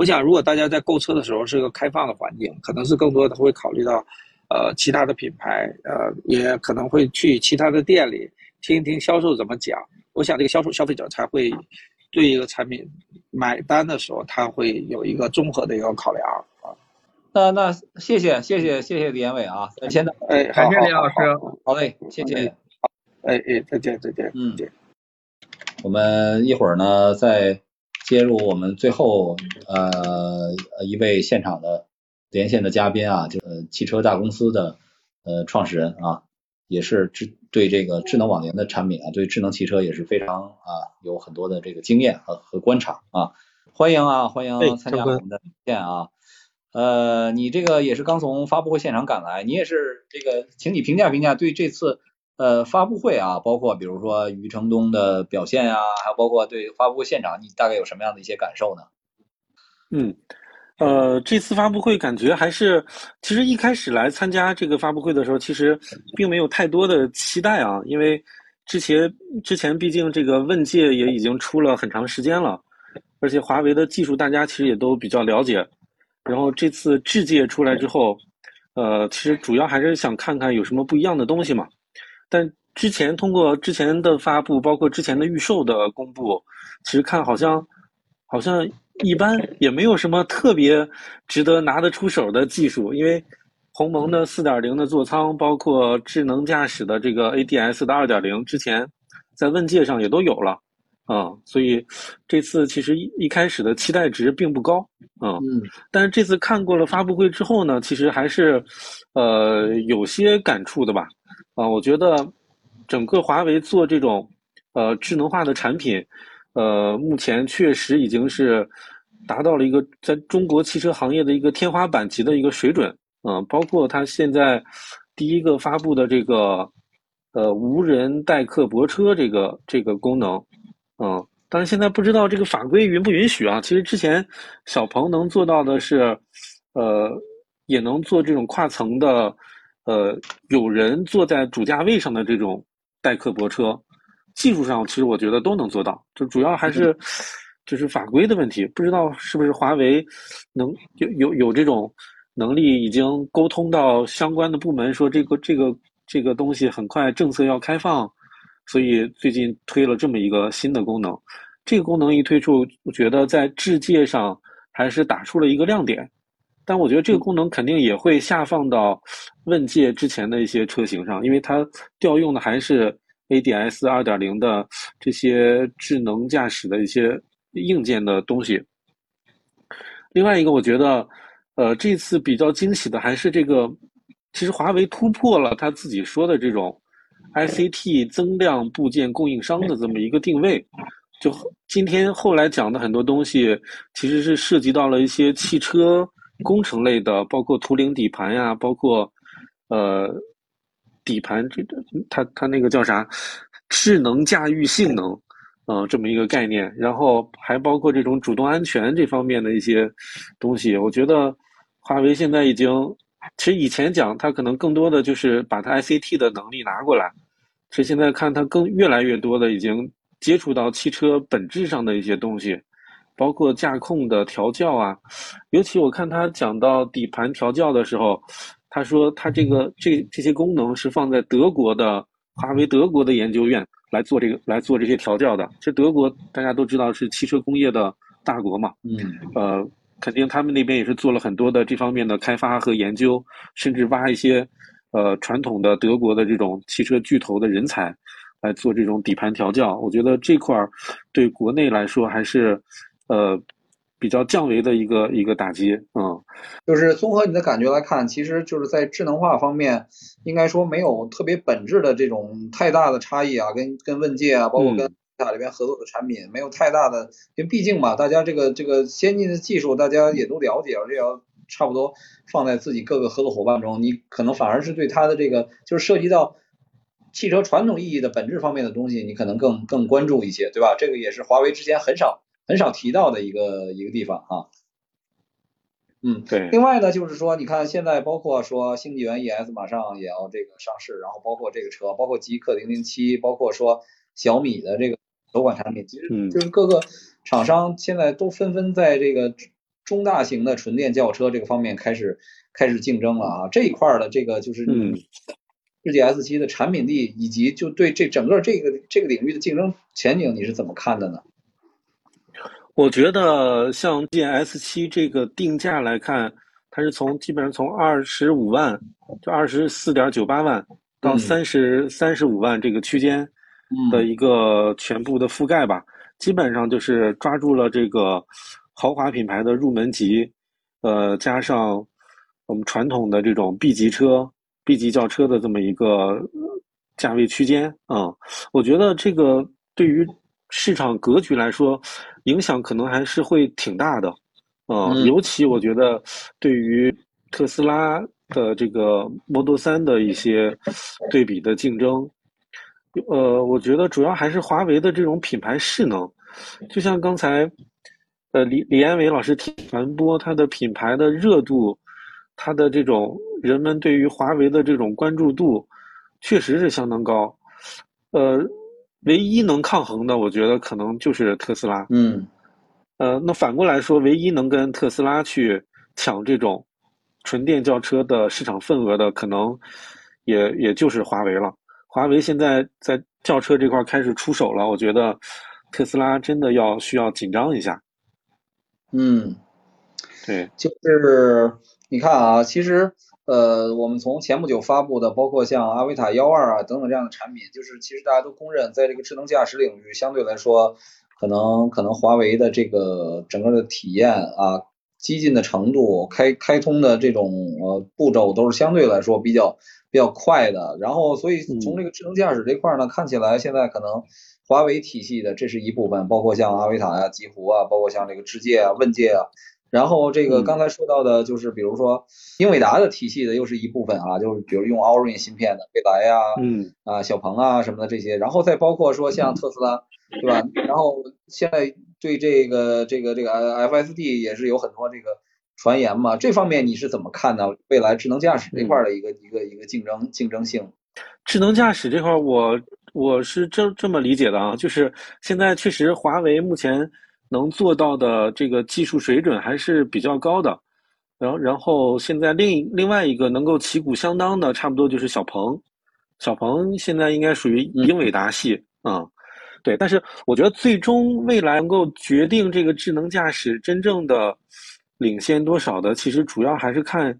我想，如果大家在购车的时候是个开放的环境，可能是更多的会考虑到，呃，其他的品牌，呃，也可能会去其他的店里听一听销售怎么讲。我想，这个销售消费者才会对一个产品买单的时候，他会有一个综合的一个考量啊。那那谢谢谢谢谢谢李延伟啊，先的，哎，感谢李老师，好嘞，谢谢，哎哎，再见再见，嗯，我们一会儿呢再。接入我们最后呃一位现场的连线的嘉宾啊，就呃汽车大公司的呃创始人啊，也是智对这个智能网联的产品啊，对智能汽车也是非常啊有很多的这个经验和和观察啊，欢迎啊欢迎参加我们的连线啊，呃你这个也是刚从发布会现场赶来，你也是这个，请你评价评价对这次。呃，发布会啊，包括比如说余承东的表现啊，还有包括对发布会现场，你大概有什么样的一些感受呢？嗯，呃，这次发布会感觉还是，其实一开始来参加这个发布会的时候，其实并没有太多的期待啊，因为之前之前毕竟这个问界也已经出了很长时间了，而且华为的技术大家其实也都比较了解，然后这次智界出来之后，呃，其实主要还是想看看有什么不一样的东西嘛。但之前通过之前的发布，包括之前的预售的公布，其实看好像好像一般，也没有什么特别值得拿得出手的技术。因为鸿蒙的四点零的座舱，包括智能驾驶的这个 ADS 的二点零，之前在问界上也都有了啊，所以这次其实一一开始的期待值并不高啊。嗯。但是这次看过了发布会之后呢，其实还是呃有些感触的吧。啊，我觉得整个华为做这种呃智能化的产品，呃，目前确实已经是达到了一个在中国汽车行业的一个天花板级的一个水准。嗯，包括它现在第一个发布的这个呃无人代客泊车这个这个功能，嗯，但是现在不知道这个法规允不允许啊。其实之前小鹏能做到的是，呃。也能做这种跨层的，呃，有人坐在主驾位上的这种代客泊车，技术上其实我觉得都能做到，就主要还是 就是法规的问题，不知道是不是华为能有有有这种能力，已经沟通到相关的部门，说这个这个这个东西很快政策要开放，所以最近推了这么一个新的功能。这个功能一推出，我觉得在智界上还是打出了一个亮点，但我觉得这个功能肯定也会下放到问界之前的一些车型上，因为它调用的还是 ADS 二点零的这些智能驾驶的一些硬件的东西。另外一个，我觉得，呃，这次比较惊喜的还是这个，其实华为突破了他自己说的这种 ICT 增量部件供应商的这么一个定位。就今天后来讲的很多东西，其实是涉及到了一些汽车工程类的，包括图灵底盘呀，包括呃底盘这个它它那个叫啥智能驾驭性能，呃这么一个概念，然后还包括这种主动安全这方面的一些东西。我觉得华为现在已经，其实以前讲它可能更多的就是把它 ICT 的能力拿过来，其实现在看它更越来越多的已经。接触到汽车本质上的一些东西，包括驾控的调教啊，尤其我看他讲到底盘调教的时候，他说他这个这这些功能是放在德国的华为德国的研究院来做这个来做这些调教的。这德国大家都知道是汽车工业的大国嘛，嗯，呃，肯定他们那边也是做了很多的这方面的开发和研究，甚至挖一些呃传统的德国的这种汽车巨头的人才。来做这种底盘调教，我觉得这块儿对国内来说还是呃比较降维的一个一个打击，嗯，就是综合你的感觉来看，其实就是在智能化方面，应该说没有特别本质的这种太大的差异啊，跟跟问界啊，包括跟塔里边合作的产品没有太大的，因为毕竟嘛，大家这个这个先进的技术大家也都了解，而且要差不多放在自己各个合作伙伴中，你可能反而是对它的这个就是涉及到。汽车传统意义的本质方面的东西，你可能更更关注一些，对吧？这个也是华为之前很少很少提到的一个一个地方啊。嗯，对。另外呢，就是说，你看现在包括说星纪元 ES 马上也要这个上市，然后包括这个车，包括极氪零零七，包括说小米的这个首款产品，其实就是各个厂商现在都纷纷在这个中大型的纯电轿车这个方面开始开始竞争了啊。这一块的这个就是嗯。世界 S 七的产品力以及就对这整个这个这个领域的竞争前景，你是怎么看的呢？我觉得像 G S 七这个定价来看，它是从基本上从二十五万，就二十四点九八万到三十三十五万这个区间的一个全部的覆盖吧，基本上就是抓住了这个豪华品牌的入门级，呃，加上我们传统的这种 B 级车。B 级轿车的这么一个价位区间啊，我觉得这个对于市场格局来说，影响可能还是会挺大的啊。尤其我觉得对于特斯拉的这个 Model 3的一些对比的竞争，呃，我觉得主要还是华为的这种品牌势能。就像刚才呃李李安伟老师提传播它的品牌的热度。它的这种人们对于华为的这种关注度，确实是相当高。呃，唯一能抗衡的，我觉得可能就是特斯拉。嗯。呃，那反过来说，唯一能跟特斯拉去抢这种纯电轿车的市场份额的，可能也也就是华为了。华为现在在轿车这块开始出手了，我觉得特斯拉真的要需要紧张一下。嗯，对，就是。你看啊，其实呃，我们从前不久发布的，包括像阿维塔幺二啊等等这样的产品，就是其实大家都公认，在这个智能驾驶领域，相对来说，可能可能华为的这个整个的体验啊，激进的程度，开开通的这种呃步骤，都是相对来说比较比较快的。然后，所以从这个智能驾驶这块呢，看起来现在可能华为体系的这是一部分，包括像阿维塔呀、极狐啊，包括像这个智界啊、问界啊。然后这个刚才说到的，就是比如说英伟达的体系的又是一部分啊，就是比如用 Orin 芯片的蔚来呀，嗯啊小鹏啊什么的这些，然后再包括说像特斯拉，对吧？然后现在对这个这个这个 FSD 也是有很多这个传言嘛。这方面你是怎么看呢？未来智能驾驶这块的一个一个一个竞争竞争性？智能驾驶这块，我我是这这么理解的啊，就是现在确实华为目前能做到的这个技术水准还是比较高的。然后然后现在另另外一个能够旗鼓相当的，差不多就是小鹏。小鹏现在应该属于英伟达系啊，对。但是我觉得最终未来能够决定这个智能驾驶真正的领先多少的，其实主要还是看，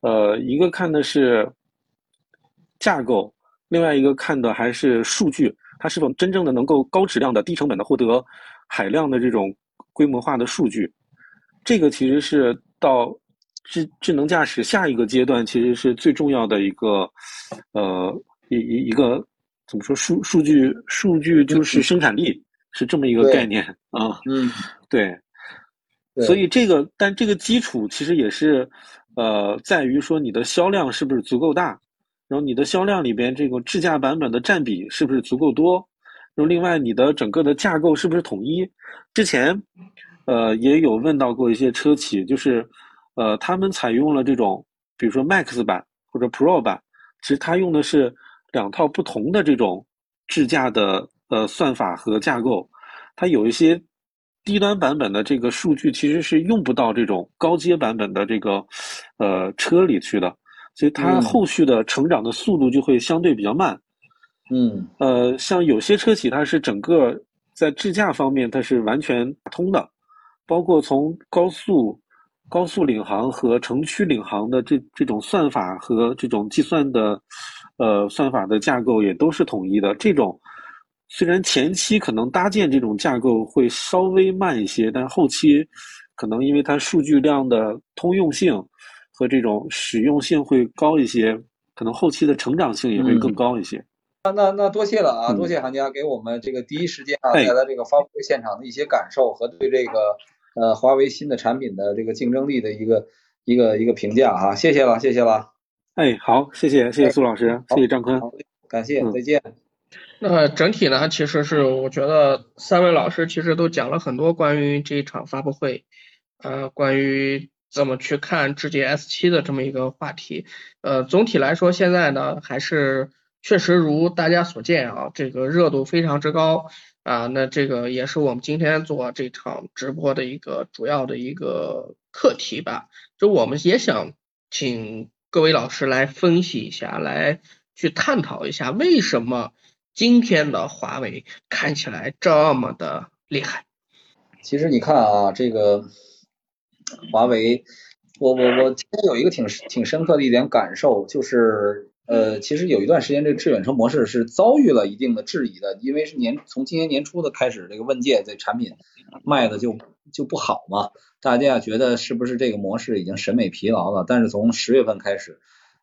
呃，一个看的是架构，另外一个看的还是数据，它是否真正的能够高质量的、低成本的获得海量的这种规模化的数据。这个其实是到智智能驾驶下一个阶段，其实是最重要的一个，呃。一一一个怎么说数数据数据就是生产力是这么一个概念啊，嗯，对，所以这个但这个基础其实也是呃在于说你的销量是不是足够大，然后你的销量里边这个智驾版本的占比是不是足够多，然后另外你的整个的架构是不是统一？之前呃也有问到过一些车企，就是呃他们采用了这种比如说 Max 版或者 Pro 版，其实它用的是。两套不同的这种智驾的呃算法和架构，它有一些低端版本的这个数据其实是用不到这种高阶版本的这个呃车里去的，所以它后续的成长的速度就会相对比较慢。嗯，呃，像有些车企它是整个在智驾方面它是完全打通的，包括从高速高速领航和城区领航的这这种算法和这种计算的。呃，算法的架构也都是统一的。这种虽然前期可能搭建这种架构会稍微慢一些，但后期可能因为它数据量的通用性和这种使用性会高一些，可能后期的成长性也会更高一些。那那那多谢了啊，多谢韩家给我们这个第一时间啊带来这个发布会现场的一些感受和对这个呃华为新的产品的这个竞争力的一个一个一个评价啊，谢谢了，谢谢了。哎，好，谢谢，谢谢苏老师，谢谢张坤，感谢，再见。那整体呢，其实是我觉得三位老师其实都讲了很多关于这一场发布会，呃，关于怎么去看智界 S 七的这么一个话题。呃，总体来说，现在呢，还是确实如大家所见啊，这个热度非常之高啊。那这个也是我们今天做这场直播的一个主要的一个课题吧。就我们也想请。各位老师来分析一下，来去探讨一下，为什么今天的华为看起来这么的厉害？其实你看啊，这个华为，我我我今天有一个挺挺深刻的一点感受，就是呃，其实有一段时间这个致远车模式是遭遇了一定的质疑的，因为是年从今年年初的开始，这个问界这产品卖的就就不好嘛。大家觉得是不是这个模式已经审美疲劳了？但是从十月份开始，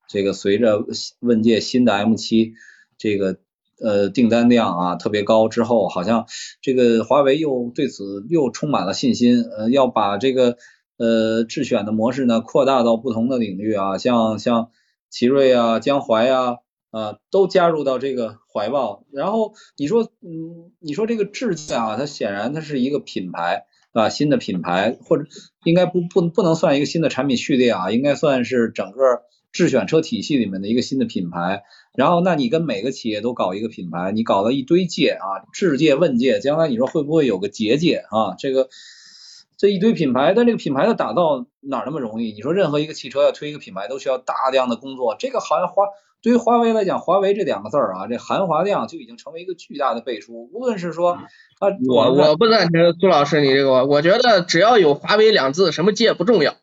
这个随着问界新的 M7 这个呃订单量啊特别高之后，好像这个华为又对此又充满了信心，呃要把这个呃智选的模式呢扩大到不同的领域啊，像像奇瑞啊、江淮啊啊都加入到这个怀抱。然后你说嗯，你说这个智驾啊，它显然它是一个品牌。啊，新的品牌或者应该不不不能算一个新的产品序列啊，应该算是整个智选车体系里面的一个新的品牌。然后，那你跟每个企业都搞一个品牌，你搞了一堆界啊，智界、问界，将来你说会不会有个结界啊？这个这一堆品牌，但这个品牌的打造哪那么容易？你说任何一个汽车要推一个品牌，都需要大量的工作，这个好像花。对于华为来讲，华为这两个字儿啊，这含华量就已经成为一个巨大的背书。无论是说啊，我我不赞成苏老师你这个，我觉得只要有华为两字，什么界不重要。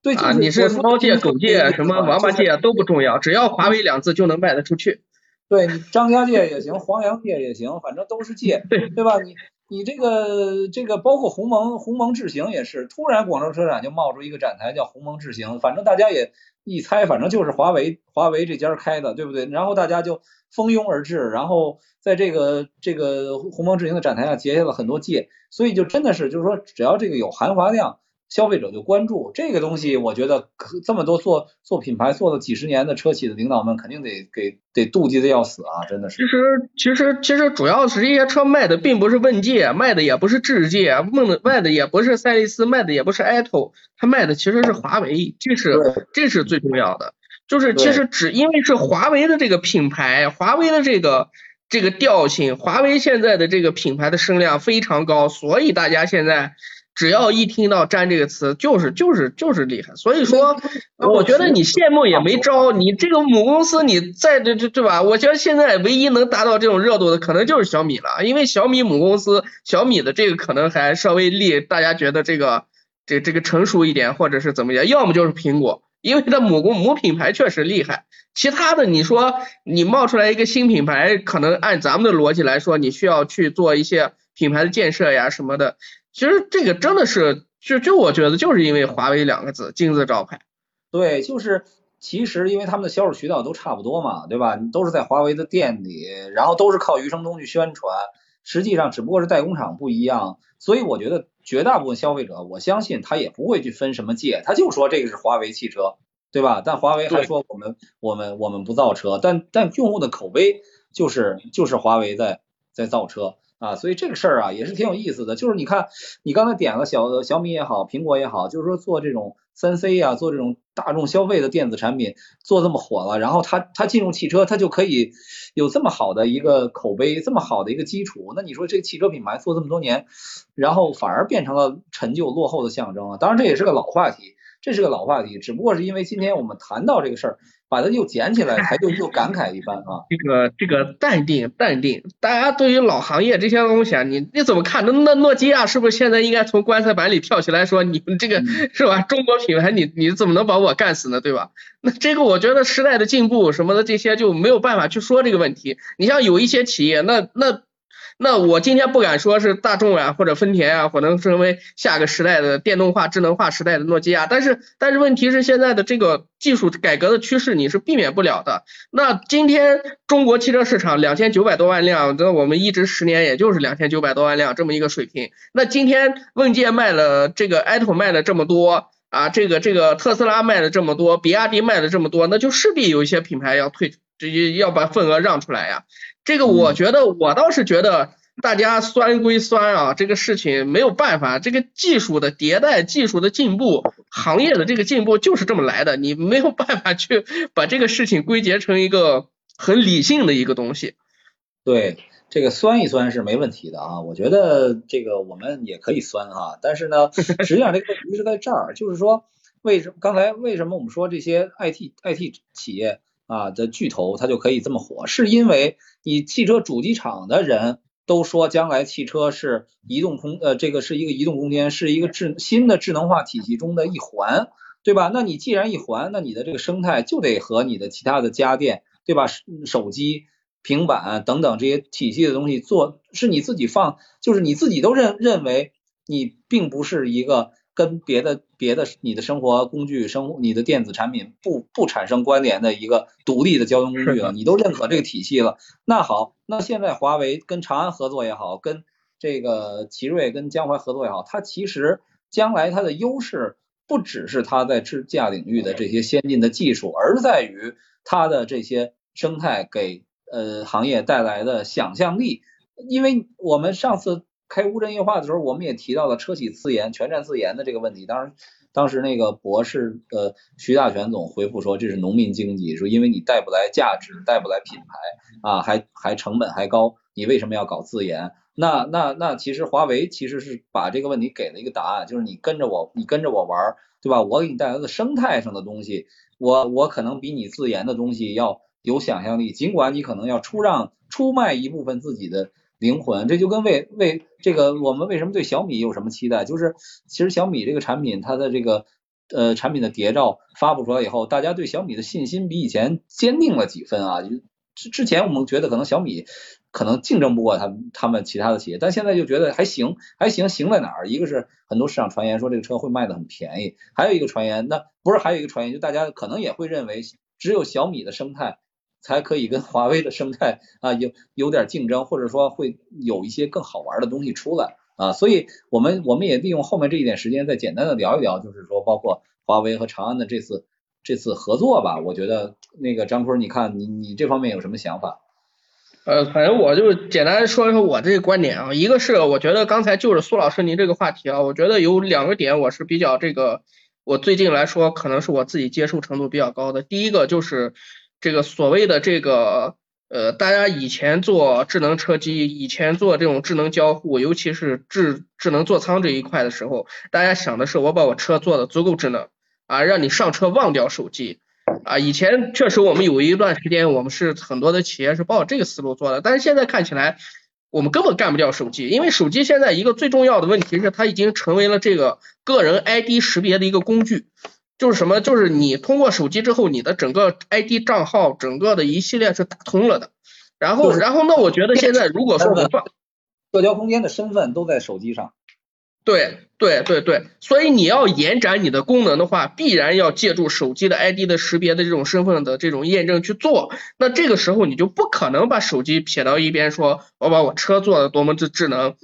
对啊，你是猫界、狗界、什么王八界都不重要，只要华为两字就能卖得出去。对，张家界也行，黄洋界也行，反正都是界，对对吧？你你这个这个包括鸿蒙鸿蒙智行也是，突然广州车展就冒出一个展台叫鸿蒙智行，反正大家也。一猜，反正就是华为，华为这家开的，对不对？然后大家就蜂拥而至，然后在这个这个鸿蒙智行的展台上结下了很多界，所以就真的是，就是说，只要这个有含华量，消费者就关注这个东西。我觉得这么多做做品牌做了几十年的车企的领导们，肯定得给得妒忌的要死啊！真的是。其实其实其实主要是这些车卖的并不是问界，卖的也不是智界，卖的卖的也不是赛力斯，卖的也不是 AITO，它卖的其实是华为，这是这是最重要的。就是其实只因为是华为的这个品牌，华为的这个这个调性，华为现在的这个品牌的声量非常高，所以大家现在只要一听到“沾”这个词，就是就是就是厉害。所以说，我觉得你羡慕也没招，你这个母公司你在这这对吧？我觉得现在唯一能达到这种热度的，可能就是小米了，因为小米母公司，小米的这个可能还稍微厉，大家觉得这个这这个成熟一点，或者是怎么样，要么就是苹果。因为它母公母品牌确实厉害，其他的你说你冒出来一个新品牌，可能按咱们的逻辑来说，你需要去做一些品牌的建设呀什么的。其实这个真的是，就就我觉得就是因为华为两个字金字招牌。对，就是其实因为他们的销售渠道都差不多嘛，对吧？你都是在华为的店里，然后都是靠余承东去宣传，实际上只不过是代工厂不一样，所以我觉得。绝大部分消费者，我相信他也不会去分什么界，他就说这个是华为汽车，对吧？但华为还说我们我们我们不造车，但但用户的口碑就是就是华为在在造车啊，所以这个事儿啊也是挺有意思的。就是你看，你刚才点了小小米也好，苹果也好，就是说做这种三 C 呀，做这种大众消费的电子产品做这么火了，然后它它进入汽车，它就可以。有这么好的一个口碑，这么好的一个基础，那你说这汽车品牌做这么多年，然后反而变成了陈旧落后的象征啊？当然这也是个老话题，这是个老话题，只不过是因为今天我们谈到这个事儿。把它又捡起来，还就又感慨一番啊！这个这个淡定淡定，大家对于老行业这些东西啊，你你怎么看？那那诺基亚是不是现在应该从棺材板里跳起来说，你们这个是吧？中国品牌，你你怎么能把我干死呢？对吧？那这个我觉得时代的进步什么的这些就没有办法去说这个问题。你像有一些企业，那那。那我今天不敢说是大众啊，或者丰田啊，或能成为下个时代的电动化、智能化时代的诺基亚，但是但是问题是现在的这个技术改革的趋势你是避免不了的。那今天中国汽车市场两千九百多万辆，那我们一直十年也就是两千九百多万辆这么一个水平。那今天问界卖了这个 i t o 卖了这么多啊，这个这个特斯拉卖了这么多，比亚迪卖了这么多，那就势必有一些品牌要退，直接要把份额让出来呀。这个我觉得，我倒是觉得大家酸归酸啊，这个事情没有办法，这个技术的迭代、技术的进步、行业的这个进步就是这么来的，你没有办法去 把这个事情归结成一个很理性的一个东西。对，这个酸一酸是没问题的啊，我觉得这个我们也可以酸哈，但是呢，实际上这个问题是在这儿，就是说为什么刚才为什么我们说这些 IT IT 企业？啊的巨头，它就可以这么火，是因为你汽车主机厂的人都说，将来汽车是移动空呃，这个是一个移动空间，是一个智新的智能化体系中的一环，对吧？那你既然一环，那你的这个生态就得和你的其他的家电，对吧？手机、平板等等这些体系的东西做，是你自己放，就是你自己都认认为你并不是一个。跟别的别的你的生活工具、生你的电子产品不不产生关联的一个独立的交通工具了，你都认可这个体系了。那好，那现在华为跟长安合作也好，跟这个奇瑞跟江淮合作也好，它其实将来它的优势不只是它在智驾领域的这些先进的技术，而在于它的这些生态给呃行业带来的想象力。因为我们上次。开无人夜话的时候，我们也提到了车企自研、全站自研的这个问题。当然，当时那个博士呃徐大全总回复说，这是农民经济，说因为你带不来价值，带不来品牌啊，还还成本还高，你为什么要搞自研？那那那其实华为其实是把这个问题给了一个答案，就是你跟着我，你跟着我玩，对吧？我给你带来的生态上的东西，我我可能比你自研的东西要有想象力，尽管你可能要出让出卖一部分自己的。灵魂，这就跟为为这个我们为什么对小米有什么期待？就是其实小米这个产品，它的这个呃产品的谍照发布出来以后，大家对小米的信心比以前坚定了几分啊。之之前我们觉得可能小米可能竞争不过他们他们其他的企业，但现在就觉得还行还行行在哪儿？一个是很多市场传言说这个车会卖的很便宜，还有一个传言，那不是还有一个传言，就大家可能也会认为只有小米的生态。才可以跟华为的生态啊有有点竞争，或者说会有一些更好玩的东西出来啊，所以我们我们也利用后面这一点时间再简单的聊一聊，就是说包括华为和长安的这次这次合作吧，我觉得那个张坤，你看你你这方面有什么想法？呃，反正我就简单说说我这个观点啊，一个是我觉得刚才就是苏老师您这个话题啊，我觉得有两个点我是比较这个，我最近来说可能是我自己接受程度比较高的。第一个就是这个所谓的这个呃，大家以前做智能车机，以前做这种智能交互，尤其是智智能座舱这一块的时候，大家想的是我把我车做的足够智能啊，让你上车忘掉手机。啊，以前确实我们有一段时间，我们是很多的企业是抱这个思路做的，但是现在看起来，我们根本干不掉手机，因为手机现在一个最重要的问题是，它已经成为了这个个人 ID 识别的一个工具，就是什么，就是你通过手机之后，你的整个 ID 账号，整个的一系列是打通了的，然后，然后那我觉得现在如果说我放社交空间的身份都在手机上。对对对对，所以你要延展你的功能的话，必然要借助手机的 ID 的识别的这种身份的这种验证去做。那这个时候你就不可能把手机撇到一边，说我把我车做的多么的智能。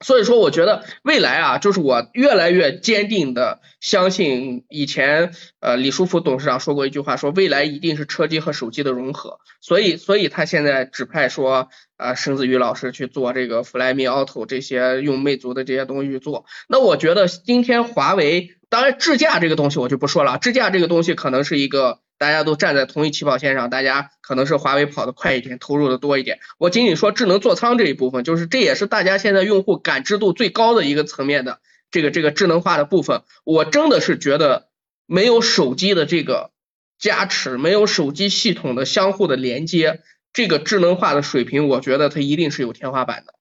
所以说，我觉得未来啊，就是我越来越坚定的相信，以前呃李书福董事长说过一句话，说未来一定是车机和手机的融合。所以，所以他现在指派说啊申子宇老师去做这个 Flyme Auto 这些用魅族的这些东西去做。那我觉得今天华为，当然智驾这个东西我就不说了，智驾这个东西可能是一个。大家都站在同一起跑线上，大家可能是华为跑得快一点，投入的多一点。我仅仅说智能座舱这一部分，就是这也是大家现在用户感知度最高的一个层面的这个这个智能化的部分。我真的是觉得没有手机的这个加持，没有手机系统的相互的连接，这个智能化的水平，我觉得它一定是有天花板的。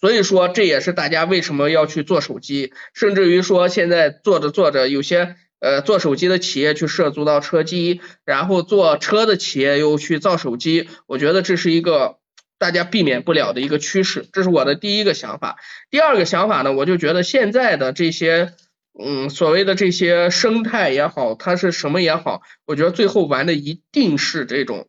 所以说，这也是大家为什么要去做手机，甚至于说现在做着做着有些。呃，做手机的企业去涉足到车机，然后做车的企业又去造手机，我觉得这是一个大家避免不了的一个趋势，这是我的第一个想法。第二个想法呢，我就觉得现在的这些，嗯，所谓的这些生态也好，它是什么也好，我觉得最后玩的一定是这种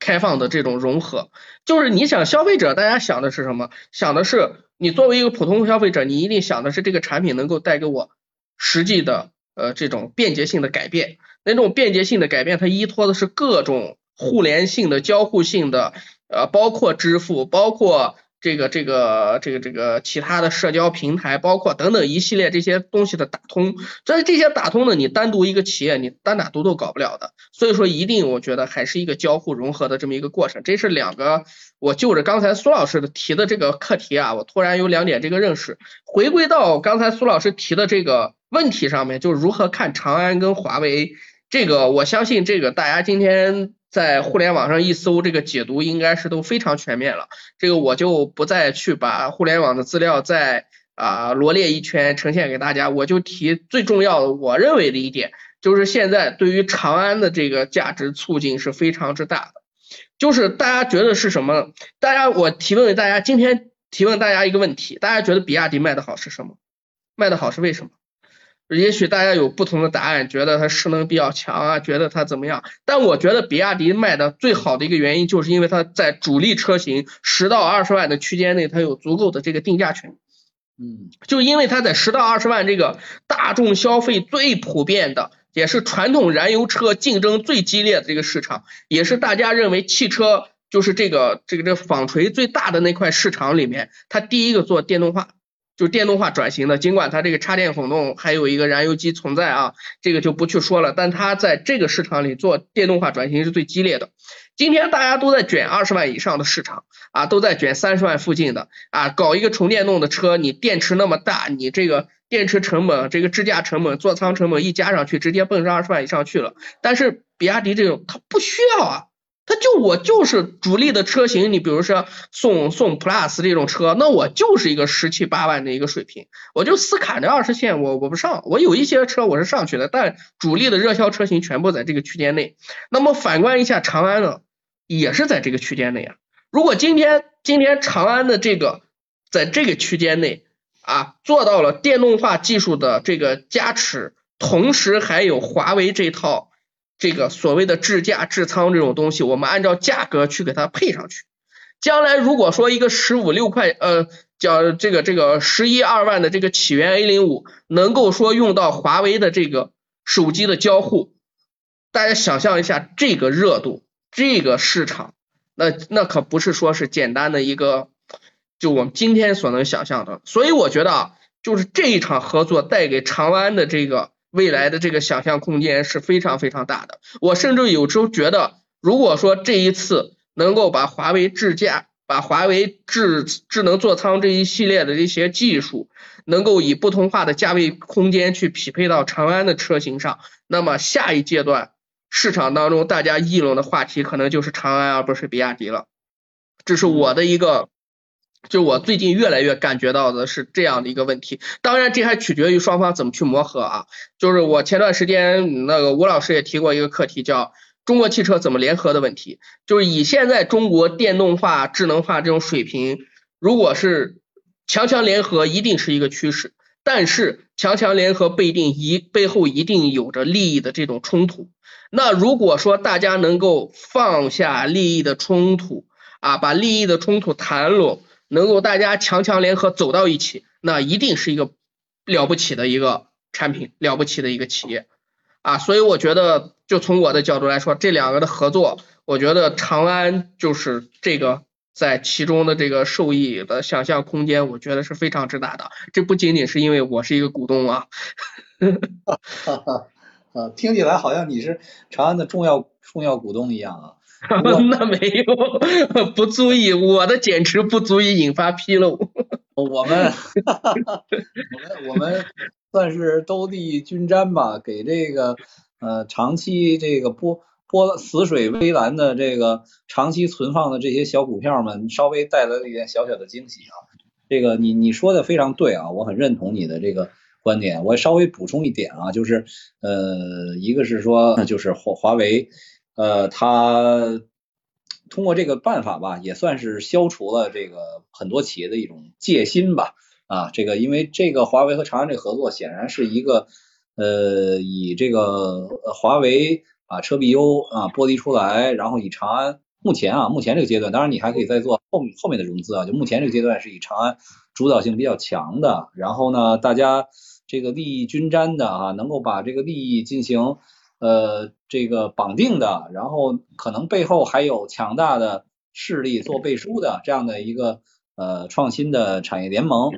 开放的这种融合。就是你想消费者，大家想的是什么？想的是你作为一个普通消费者，你一定想的是这个产品能够带给我实际的。呃，这种便捷性的改变，那种便捷性的改变，它依托的是各种互联性的、交互性的，呃，包括支付，包括这个、这个、这个、这个其他的社交平台，包括等等一系列这些东西的打通。所以这些打通呢，你单独一个企业，你单打独斗搞不了的。所以说，一定我觉得还是一个交互融合的这么一个过程。这是两个，我就着刚才苏老师的提的这个课题啊，我突然有两点这个认识。回归到刚才苏老师提的这个。问题上面就是如何看长安跟华为这个，我相信这个大家今天在互联网上一搜，这个解读应该是都非常全面了。这个我就不再去把互联网的资料再啊罗列一圈呈现给大家，我就提最重要的，我认为的一点，就是现在对于长安的这个价值促进是非常之大的。就是大家觉得是什么？大家我提问大家，今天提问大家一个问题，大家觉得比亚迪卖的好是什么？卖的好是为什么？也许大家有不同的答案，觉得它势能比较强啊，觉得它怎么样？但我觉得比亚迪卖的最好的一个原因，就是因为它在主力车型十到二十万的区间内，它有足够的这个定价权。嗯，就因为它在十到二十万这个大众消费最普遍的，也是传统燃油车竞争最激烈的这个市场，也是大家认为汽车就是这个这个这纺锤最大的那块市场里面，它第一个做电动化。就电动化转型的，尽管它这个插电混动还有一个燃油机存在啊，这个就不去说了。但它在这个市场里做电动化转型是最激烈的。今天大家都在卷二十万以上的市场啊，都在卷三十万附近的啊，搞一个纯电动的车，你电池那么大，你这个电池成本、这个支架成本、座舱成本一加上去，直接奔上二十万以上去了。但是比亚迪这种它不需要啊。它就我就是主力的车型，你比如说宋宋 plus 这种车，那我就是一个十七八万的一个水平，我就死砍着二十线，我我不上，我有一些车我是上去的，但主力的热销车型全部在这个区间内。那么反观一下长安呢，也是在这个区间内啊。如果今天今天长安的这个在这个区间内啊做到了电动化技术的这个加持，同时还有华为这套。这个所谓的智驾、智仓这种东西，我们按照价格去给它配上去。将来如果说一个十五六块，呃，叫这个这个十一二万的这个起源 A 零五能够说用到华为的这个手机的交互，大家想象一下这个热度，这个市场，那那可不是说是简单的一个，就我们今天所能想象的。所以我觉得啊，就是这一场合作带给长安的这个未来的这个想象空间是非常非常大的。我甚至有时候觉得，如果说这一次能够把华为智驾。把华为智智能座舱这一系列的这些技术，能够以不同化的价位空间去匹配到长安的车型上，那么下一阶段市场当中大家议论的话题可能就是长安而不是比亚迪了。这是我的一个，就我最近越来越感觉到的是这样的一个问题。当然，这还取决于双方怎么去磨合啊。就是我前段时间那个吴老师也提过一个课题叫。中国汽车怎么联合的问题，就是以现在中国电动化、智能化这种水平，如果是强强联合，一定是一个趋势。但是强强联合背定一背后一定有着利益的这种冲突。那如果说大家能够放下利益的冲突啊，把利益的冲突谈拢，能够大家强强联合走到一起，那一定是一个了不起的一个产品，了不起的一个企业。啊，所以我觉得，就从我的角度来说，这两个的合作，我觉得长安就是这个在其中的这个受益的想象空间，我觉得是非常之大的。这不仅仅是因为我是一个股东啊，哈哈，啊，听起来好像你是长安的重要重要股东一样啊。那没有，不足以，我的减持不足以引发纰漏。我们，我们，我们。算是兜地均沾吧，给这个呃长期这个波波死水微澜的这个长期存放的这些小股票们，稍微带来了一点小小的惊喜啊。这个你你说的非常对啊，我很认同你的这个观点。我稍微补充一点啊，就是呃一个是说就是华华为呃他通过这个办法吧，也算是消除了这个很多企业的一种戒心吧。啊，这个因为这个华为和长安这合作显然是一个呃以这个华为啊车必优啊剥离出来，然后以长安目前啊目前这个阶段，当然你还可以再做后后面的融资啊，就目前这个阶段是以长安主导性比较强的，然后呢大家这个利益均沾的啊，能够把这个利益进行呃这个绑定的，然后可能背后还有强大的势力做背书的这样的一个。呃，创新的产业联盟，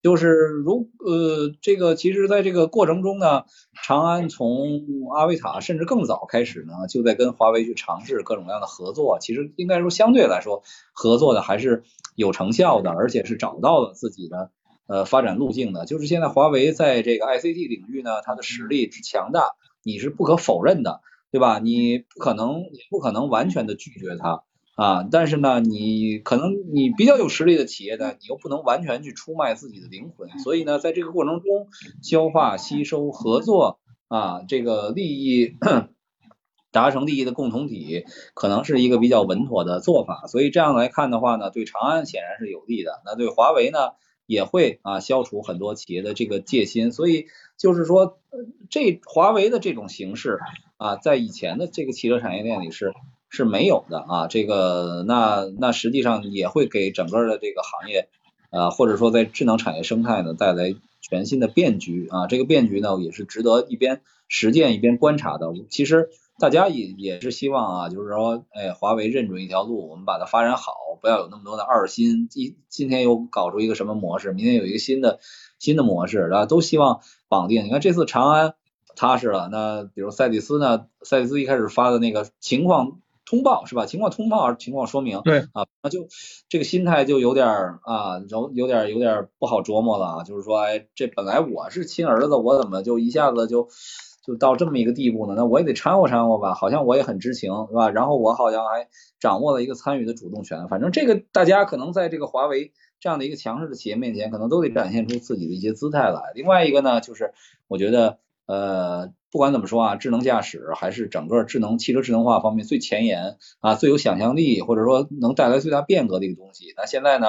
就是如呃，这个其实在这个过程中呢，长安从阿维塔甚至更早开始呢，就在跟华为去尝试各种各样的合作。其实应该说相对来说，合作的还是有成效的，而且是找到了自己的呃发展路径的。就是现在华为在这个 ICT 领域呢，它的实力之强大，你是不可否认的，对吧？你不可能，你不可能完全的拒绝它。啊，但是呢，你可能你比较有实力的企业呢，你又不能完全去出卖自己的灵魂，所以呢，在这个过程中消化、吸收、合作啊，这个利益达成利益的共同体，可能是一个比较稳妥的做法。所以这样来看的话呢，对长安显然是有利的，那对华为呢，也会啊消除很多企业的这个戒心。所以就是说，这华为的这种形式啊，在以前的这个汽车产业链里是。是没有的啊，这个那那实际上也会给整个的这个行业啊，或者说在智能产业生态呢带来全新的变局啊，这个变局呢也是值得一边实践一边观察的。其实大家也也是希望啊，就是说，哎，华为认准一条路，我们把它发展好，不要有那么多的二心。今今天又搞出一个什么模式，明天有一个新的新的模式，啊，都希望绑定。你看这次长安踏实了，那比如赛蒂斯呢，赛蒂斯一开始发的那个情况。通报是吧？情况通报，情况说明。对啊，那就这个心态就有点啊，有有点有点不好琢磨了啊。就是说，哎，这本来我是亲儿子，我怎么就一下子就就到这么一个地步呢？那我也得掺和掺和吧，好像我也很知情，是吧？然后我好像还掌握了一个参与的主动权。反正这个大家可能在这个华为这样的一个强势的企业面前，可能都得展现出自己的一些姿态来。另外一个呢，就是我觉得。呃，不管怎么说啊，智能驾驶还是整个智能汽车智能化方面最前沿啊，最有想象力，或者说能带来最大变革的一个东西。那现在呢，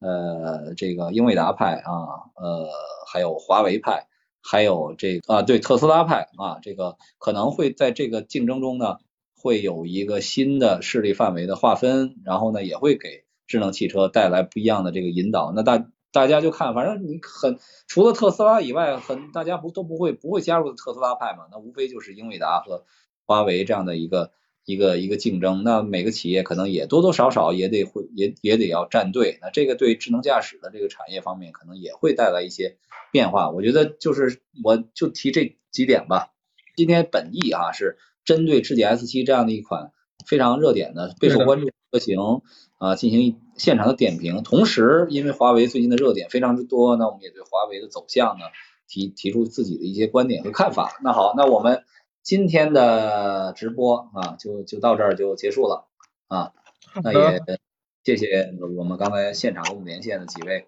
呃，这个英伟达派啊，呃，还有华为派，还有这啊，对特斯拉派啊，这个可能会在这个竞争中呢，会有一个新的势力范围的划分，然后呢，也会给智能汽车带来不一样的这个引导。那大大家就看，反正你很除了特斯拉以外，很大家不都不会不会加入特斯拉派嘛？那无非就是英伟达和华为这样的一个一个一个竞争。那每个企业可能也多多少少也得会也也得要站队。那这个对智能驾驶的这个产业方面可能也会带来一些变化。我觉得就是我就提这几点吧。今天本意啊是针对智己 S 七这样的一款非常热点的备受关注车型啊进行现场的点评。同时，因为华为最近的热点非常之多，那我们也对华为的走向呢提提出自己的一些观点和看法。那好，那我们今天的直播啊就就到这儿就结束了啊。那也谢谢我们刚才现场跟我们连线的几位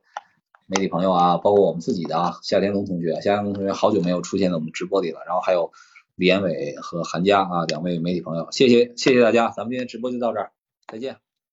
媒体朋友啊，包括我们自己的啊夏天龙同学，夏天龙同学好久没有出现在我们直播里了，然后还有。李岩伟和韩佳啊，两位媒体朋友，谢谢谢谢大家，咱们今天直播就到这儿，再见。